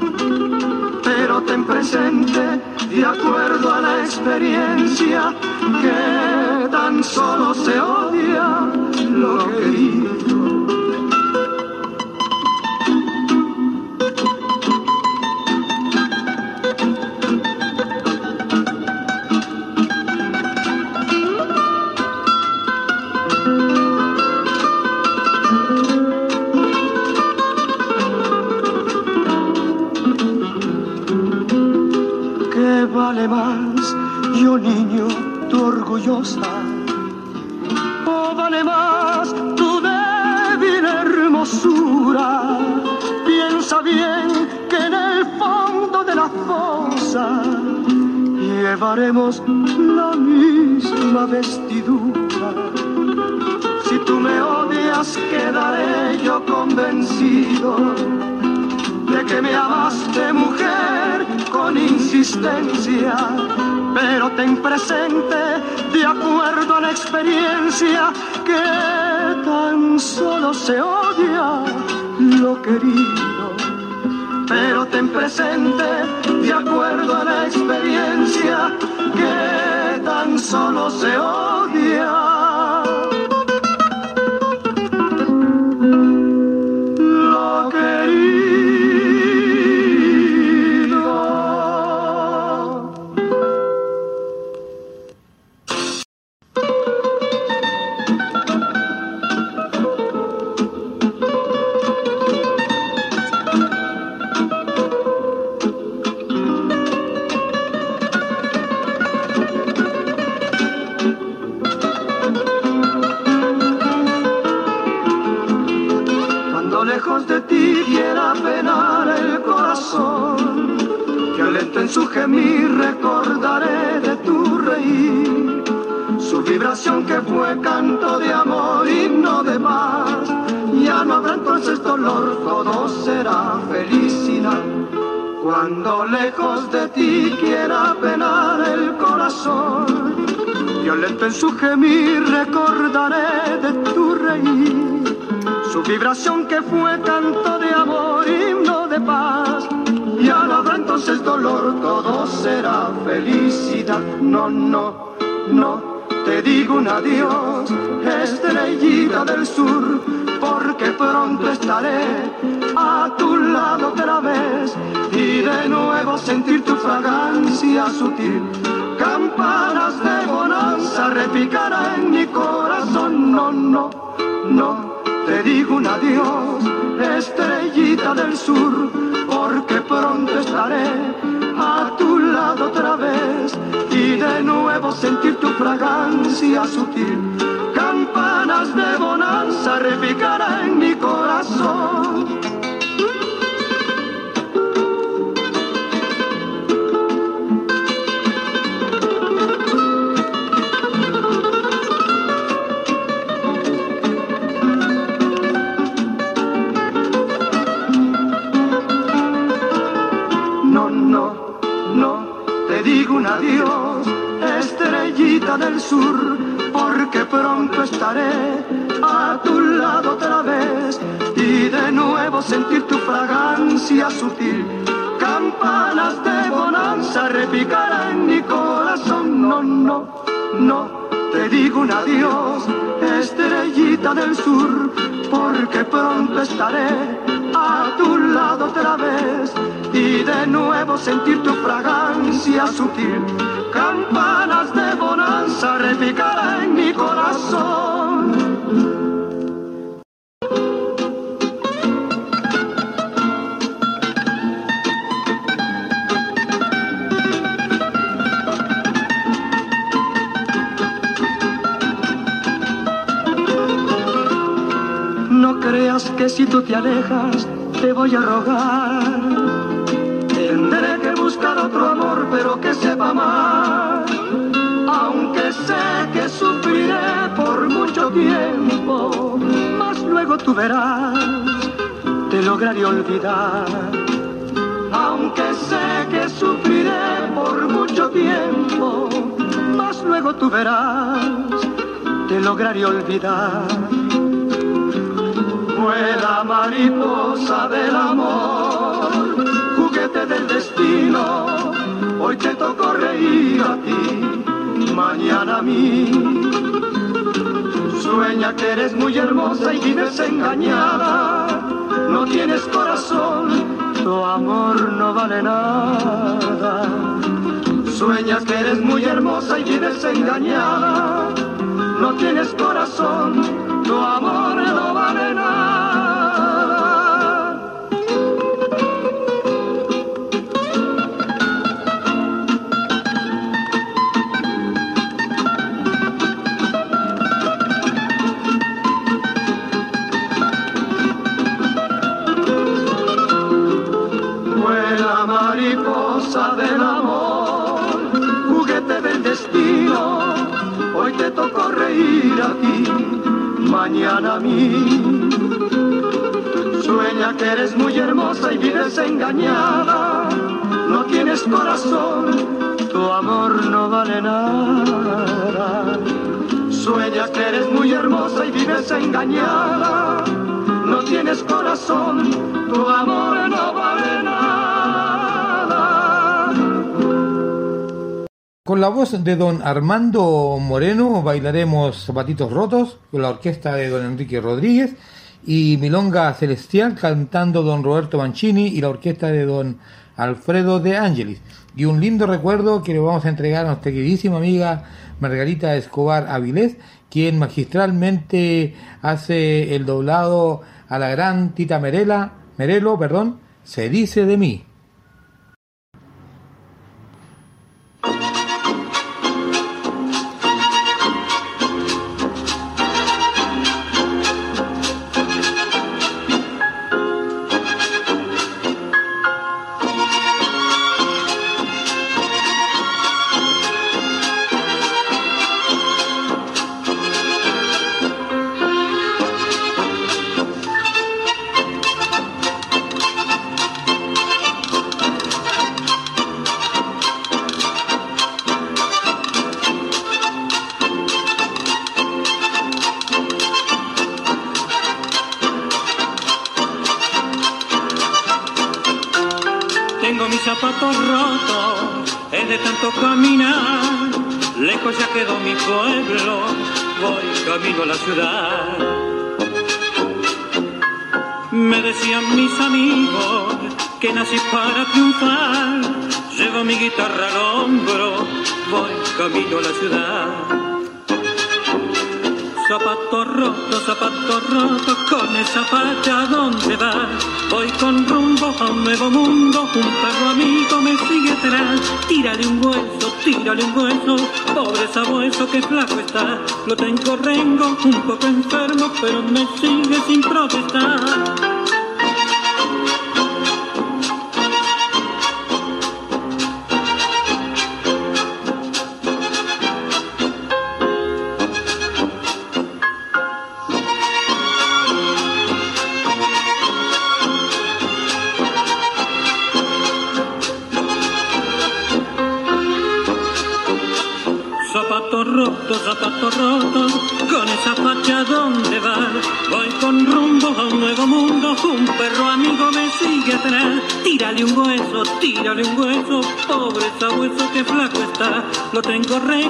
Pero ten presente, de acuerdo a la experiencia, que tan solo se odia lo querido. Vale más orgullosa. O vale más tu débil hermosura. Piensa bien que en el fondo de la fosa llevaremos la misma vestidura. Si tú me odias, quedaré yo convencido de que me amaste mujer con insistencia, pero ten presente, de acuerdo a la experiencia, que tan solo se odia lo querido. Pero ten presente, de acuerdo a la experiencia, que tan solo se odia. En su gemir recordaré de tu reír, su vibración que fue canto de amor, himno de paz. Ya no habrá entonces dolor, todo será felicidad. No, no, no, te digo un adiós, estrellita del sur, porque pronto estaré a tu lado otra vez y de nuevo sentir tu fragancia sutil campanas de bonanza repicarán en mi corazón. No, no, no, te digo un adiós, estrellita del sur, porque pronto estaré a tu lado otra vez y de nuevo sentir tu fragancia sutil. Campanas de bonanza repicarán en mi corazón. Del sur, porque pronto estaré a tu lado otra vez y de nuevo sentir tu fragancia sutil. Campanas de bonanza repicarán en mi corazón, no, no, no, te digo un adiós, estrellita del sur, porque pronto estaré a tu lado otra vez y de nuevo sentir tu fragancia sutil campanas de bonanza repicarán en mi corazón. No creas que si tú te alejas te voy a rogar otro amor, pero que sepa más. Aunque sé que sufriré por mucho tiempo, más luego tú verás, te lograré olvidar. Aunque sé que sufriré por mucho tiempo, más luego tú verás, te lograré olvidar. Vuela mariposa del amor del destino. Hoy te tocó reír a ti, mañana a mí. Sueña que eres muy hermosa y vives engañada. No tienes corazón, tu amor no vale nada. Sueñas que eres muy hermosa y vives engañada. No tienes corazón, tu amor no vale nada. Reír a ti, mañana a mí. Sueña que eres muy hermosa y vives engañada, no tienes corazón, tu amor no vale nada. Sueña que eres muy hermosa y vives engañada, no tienes corazón, tu amor Con la voz de don Armando Moreno bailaremos Zapatitos Rotos con la orquesta de don Enrique Rodríguez y Milonga Celestial cantando don Roberto Mancini y la orquesta de don Alfredo de Angelis. Y un lindo recuerdo que le vamos a entregar a nuestra queridísima amiga Margarita Escobar Avilés, quien magistralmente hace el doblado a la gran Tita Merela, Merelo, perdón, se dice de mí. Pero me sigue sin protestar.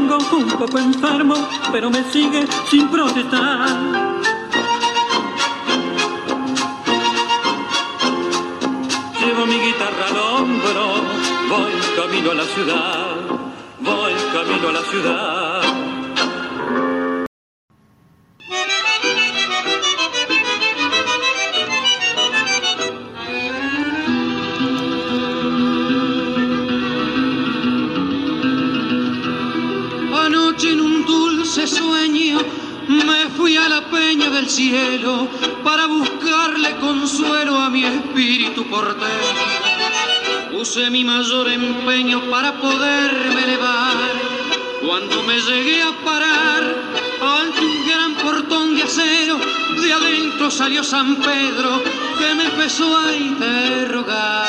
Tengo un poco enfermo, pero me sigue sin protestar. Llevo mi guitarra al hombro, voy camino a la ciudad, voy camino a la ciudad. San Pedro que me empezó a interrogar.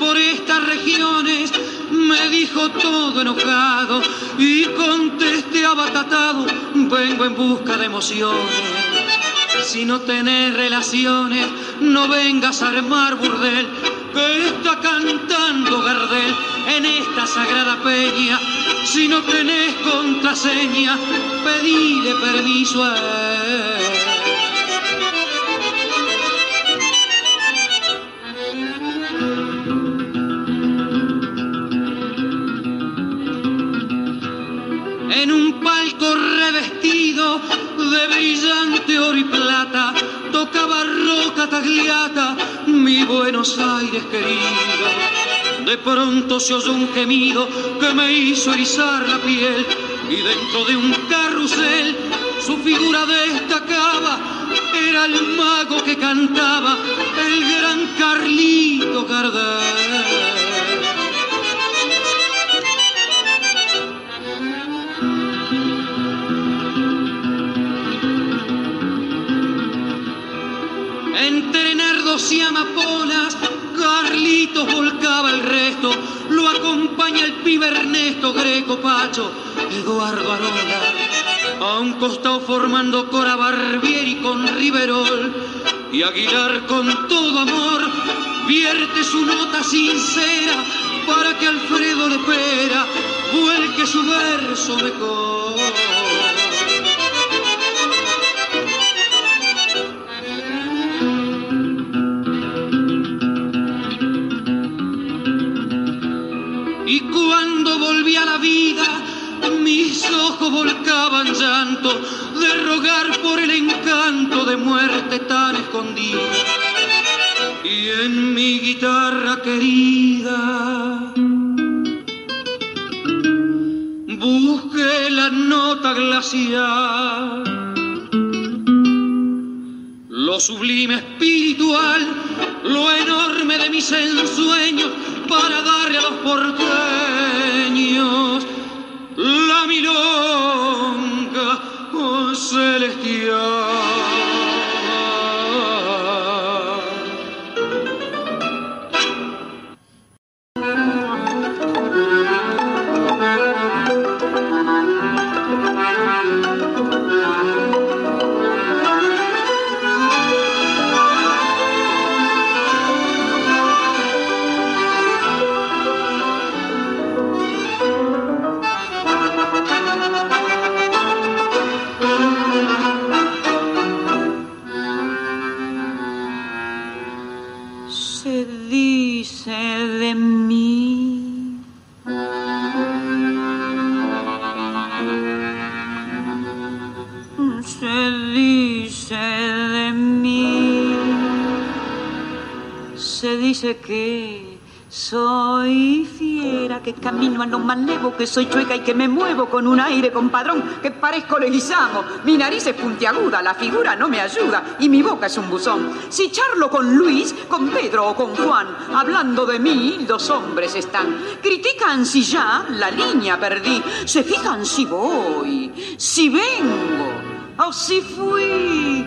por estas regiones? Me dijo todo enojado y contesté abatatado, vengo en busca de emociones. Si no tenés relaciones, no vengas a armar burdel, que está cantando Gardel en esta sagrada peña. Si no tenés contraseña, pedile permiso a él. revestido de brillante oro y plata, tocaba roca tagliata, mi Buenos Aires querido. De pronto se oyó un gemido que me hizo erizar la piel y dentro de un carrusel su figura destacaba era el mago que cantaba, el gran Carlito Gardel. Nerdos y Carlitos volcaba el resto, lo acompaña el pibe Ernesto Greco Pacho, Eduardo Arola, a un costado formando Cora Barbieri con Riverol, y Aguilar con todo amor vierte su nota sincera para que Alfredo de Pera vuelque su verso mejor. Volcaban llanto de rogar por el encanto de muerte tan escondida. Y en mi guitarra querida busqué la nota glacial, lo sublime espiritual, lo enorme de mis ensueños para darle a los porteños la milonga oh, celestial. Lo malevo, que soy chueca y que me muevo con un aire compadrón, que parezco leguizamo. Mi nariz es puntiaguda, la figura no me ayuda y mi boca es un buzón. Si charlo con Luis, con Pedro o con Juan, hablando de mí, los hombres están. Critican si ya la línea perdí, se fijan si voy, si vengo. O si fui,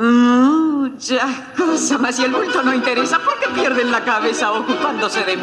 Muchas cosas, mas si el bulto no interesa, ¿por qué pierden la cabeza ocupándose de mí?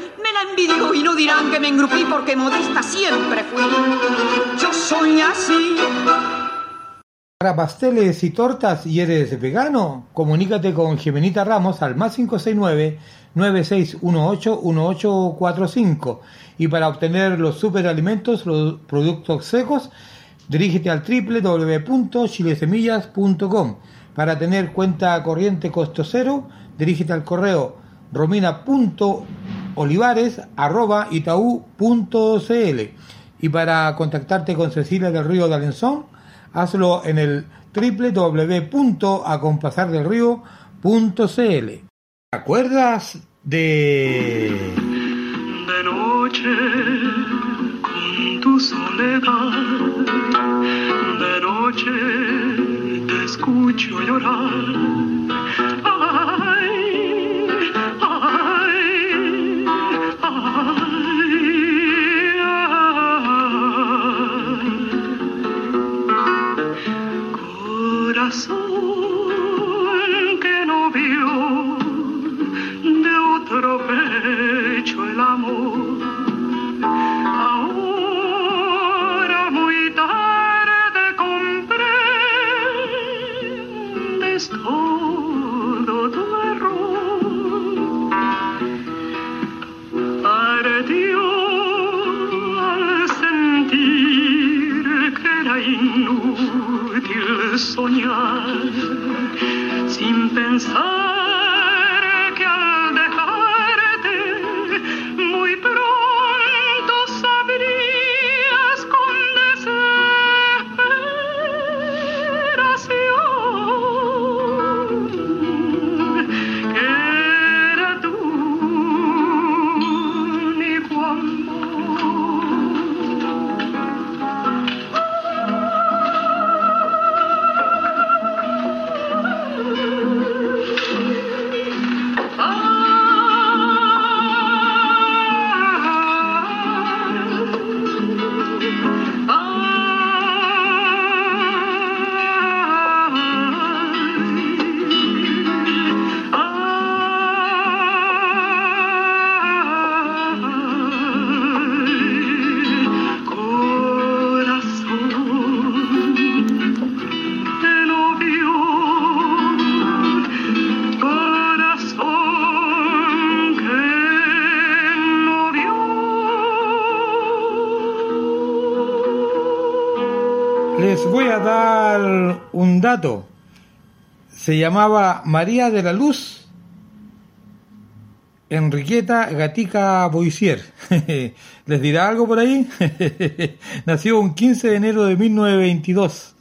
la envidio y no dirán que me engrupí porque modesta siempre fui. Yo soy así. Para pasteles y tortas y eres vegano, comunícate con Jimenita Ramos al más 569 9618 1845 y para obtener los superalimentos, los productos secos, dirígete al www.chilesemillas.com. Para tener cuenta corriente costo cero, dirígete al correo romina.olivares.itaú.cl y para contactarte con Cecilia del Río de Alenzón, hazlo en el www.acompasardelrío.cl. ¿Te acuerdas de... De noche, con tu soledad, de noche te escucho llorar. Soñar sin pensar dato. Se llamaba María de la Luz Enriqueta Gatica Boisier. ¿Les dirá algo por ahí? Nació un 15 de enero de 1922.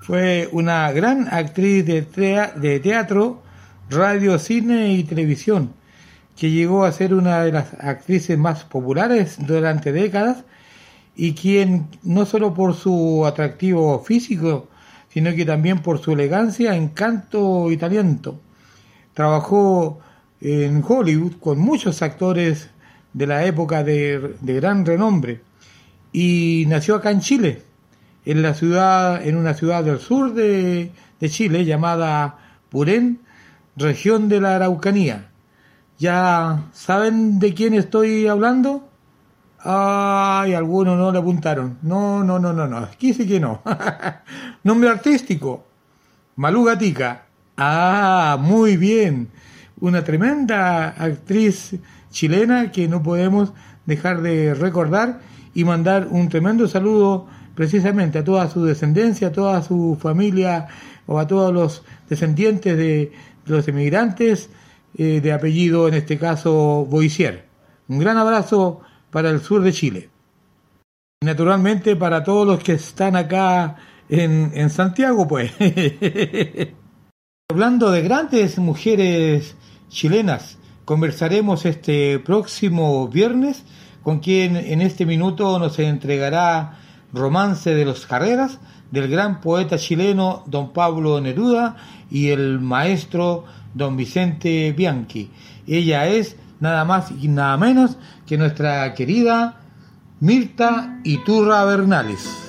Fue una gran actriz de teatro, radio, cine y televisión, que llegó a ser una de las actrices más populares durante décadas y quien no solo por su atractivo físico, sino que también por su elegancia, encanto y talento. Trabajó en Hollywood con muchos actores de la época de, gran renombre y nació acá en Chile, en la ciudad, en una ciudad del sur de, de Chile llamada Purén, región de la Araucanía. ¿Ya saben de quién estoy hablando? Ay, algunos no le apuntaron. No, no, no, no, no. Aquí sí que no. Nombre artístico. Malú Gatica. Ah, muy bien. Una tremenda actriz chilena que no podemos dejar de recordar y mandar un tremendo saludo precisamente a toda su descendencia, a toda su familia o a todos los descendientes de los emigrantes eh, de apellido, en este caso, Boisier. Un gran abrazo para el sur de Chile. Y naturalmente para todos los que están acá en, en Santiago, pues. Hablando de grandes mujeres chilenas, conversaremos este próximo viernes con quien en este minuto nos entregará Romance de los Carreras del gran poeta chileno don Pablo Neruda y el maestro don Vicente Bianchi. Ella es nada más y nada menos que nuestra querida Mirta Iturra Bernales.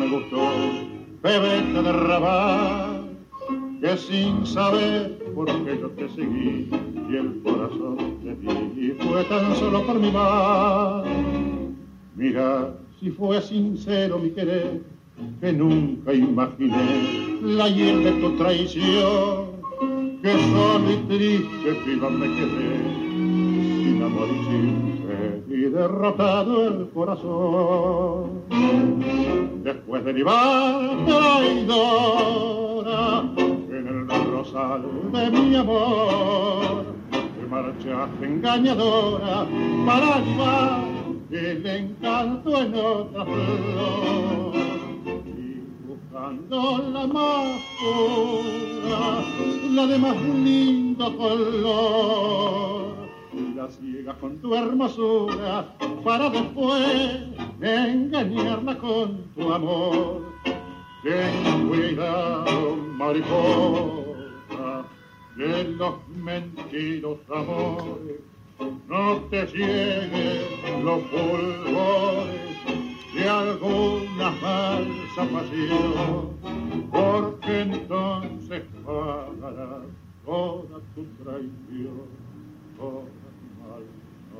Me gustó, bebete de rabar, que sin saber por qué yo te seguí y el corazón te di, fue tan solo por mi mal. Mira, si fue sincero mi querer, que nunca imaginé la hiel de tu traición que solo y triste viva me quedé, sin amor y sin y derrotado el corazón. Después de llevar traidora en el rosal de mi amor, te marchaste engañadora para llevar el encanto en otra flor la más pura, la de más lindo color. La ciega con tu hermosura para después engañarla con tu amor. Ten cuidado, mariposa, de los mentiros amores. No te cieguen los fulgores de alguna falsa pasión, porque entonces pagarás toda tu traición, tu maldad. arrepentido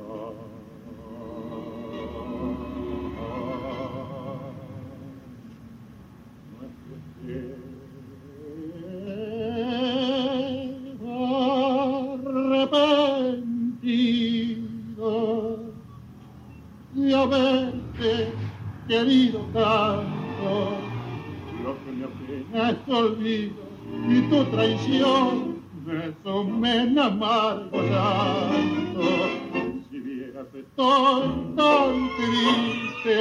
de haberte querido tanto, lo que me apena es tu olvido y tu traición me sume en amargo. Vieras estoy tan triste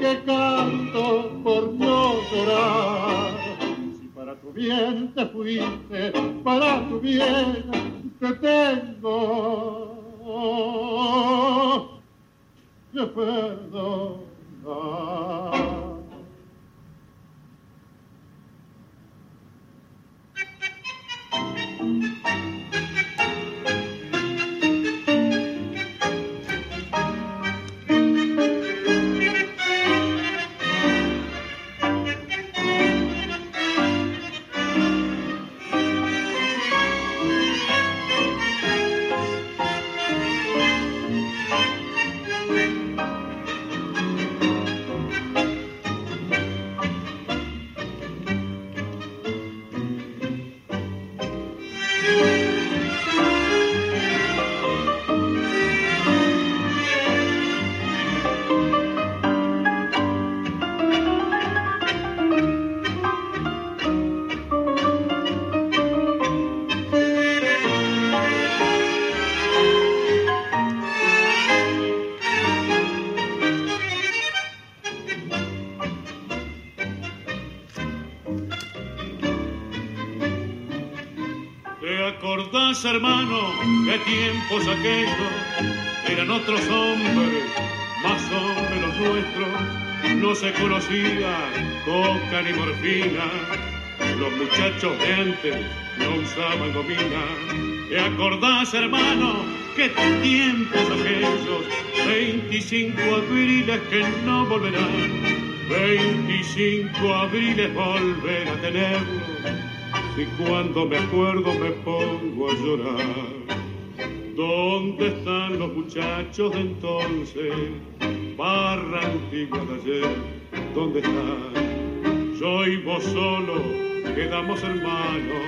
que canto por no llorar. Si para tu bien te fuiste, para tu bien te tengo que perdonar. Hermano, qué tiempos aquellos, eran otros hombres, más hombres los nuestros, no se conocía coca ni morfina, los muchachos de antes no usaban gomina. ¿Te acordás, hermano, qué tiempos aquellos, 25 abriles que no volverán, 25 abriles volver a tenerlos y cuando me acuerdo me pongo a llorar. ¿Dónde están los muchachos de entonces? Barra antigua de ayer, ¿dónde están? Yo y vos solo quedamos hermanos,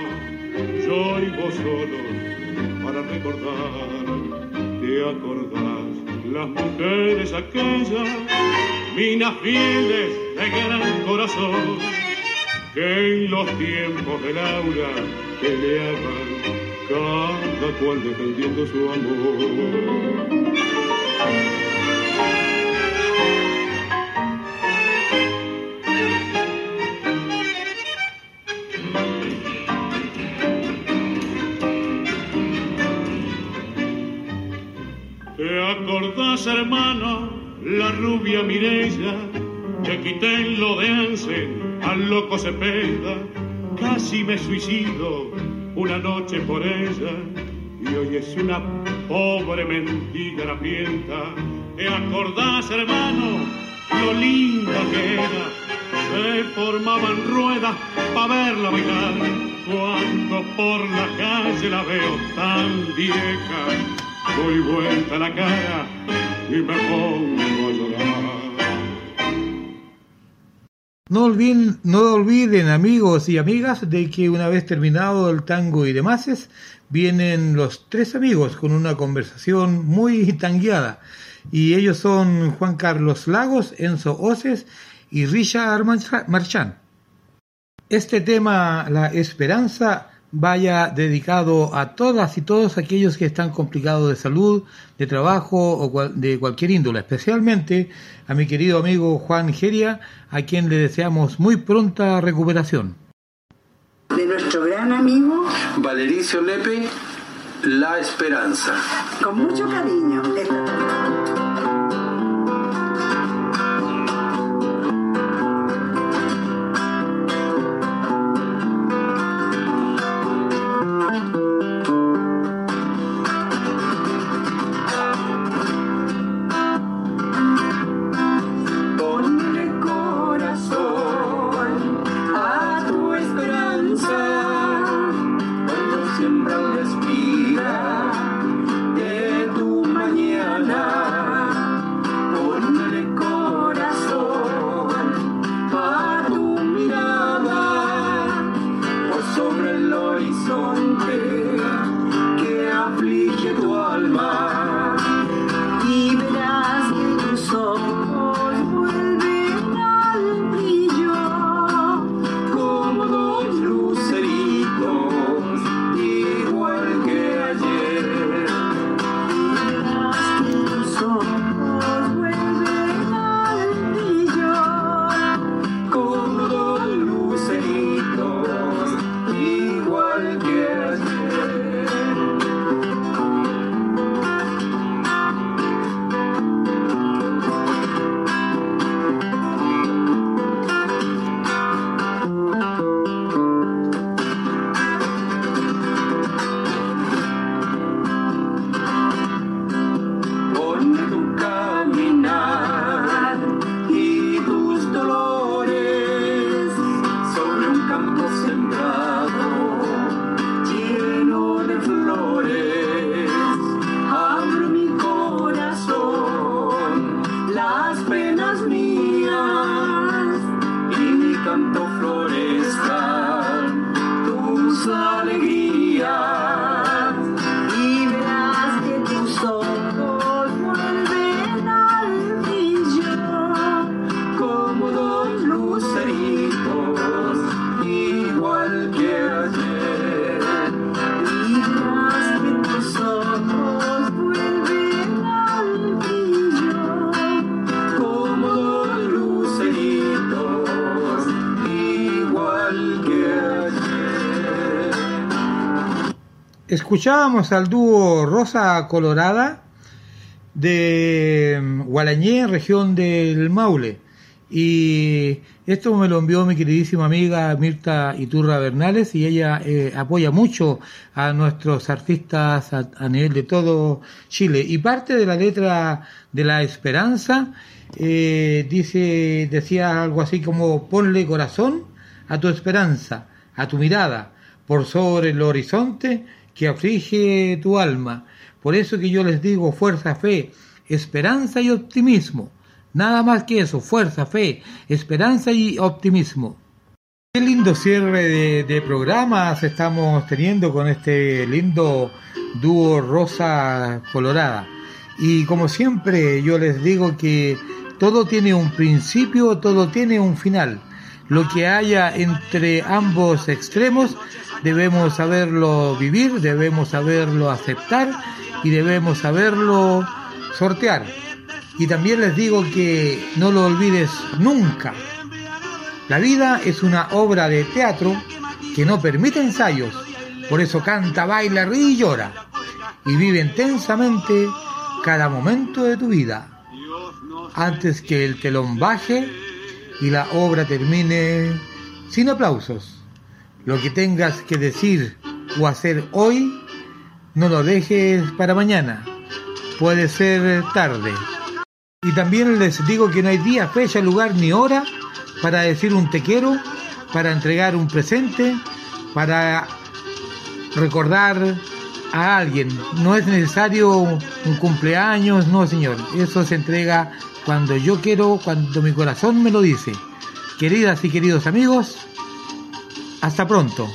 yo y vos solo para recordar. ¿Te acordás? Las mujeres aquellas, minas fieles de gran corazón que en los tiempos de Laura peleaban, cada cual defendiendo su amor. ¿Te acordás, hermano, la rubia Mireya? Que quité lo de Anse, al loco se pega, casi me suicido una noche por ella. Y hoy es una pobre mendiga harapienta. ¿Te acordás, hermano, lo linda que era? Se formaban ruedas para verla bailar. Cuando por la calle la veo tan vieja, doy vuelta la cara y me pongo a llorar. No olviden, amigos y amigas, de que una vez terminado el tango y demás, vienen los tres amigos con una conversación muy tangueada. Y ellos son Juan Carlos Lagos, Enzo Oces y Richard Marchand. Este tema, la esperanza, vaya dedicado a todas y todos aquellos que están complicados de salud, de trabajo o de cualquier índole, especialmente a mi querido amigo Juan Geria, a quien le deseamos muy pronta recuperación. De nuestro gran amigo Valericio Lepe, La Esperanza. Con mucho cariño. Escuchábamos al dúo Rosa Colorada de mm, Gualañé, región del Maule. Y esto me lo envió mi queridísima amiga Mirta Iturra Bernales y ella eh, apoya mucho a nuestros artistas a, nivel de todo Chile. Y parte de la letra de La Esperanza eh, dice, decía algo así como ponle corazón a tu esperanza, a tu mirada, por sobre el horizonte que aflige tu alma. Por eso que yo les digo fuerza, fe, esperanza y optimismo. Nada más que eso, fuerza, fe, esperanza y optimismo. Qué lindo cierre de, programas estamos teniendo con este lindo dúo rosa colorada. Y como siempre yo les digo que todo tiene un principio, todo tiene un final. Lo que haya entre ambos extremos debemos saberlo vivir, debemos saberlo aceptar y debemos saberlo sortear. Y también les digo que no lo olvides nunca. La vida es una obra de teatro que no permite ensayos. Por eso canta, baila, ríe y llora. Y vive intensamente cada momento de tu vida, antes que el telón baje y la obra termine sin aplausos. Lo que tengas que decir o hacer hoy, no lo dejes para mañana. Puede ser tarde. Y también les digo que no hay día, fecha, lugar ni hora para decir un te quiero, para entregar un presente, para recordar a alguien. No es necesario un cumpleaños, no señor. Eso se entrega cuando yo quiero, cuando mi corazón me lo dice. Queridas y queridos amigos, hasta pronto.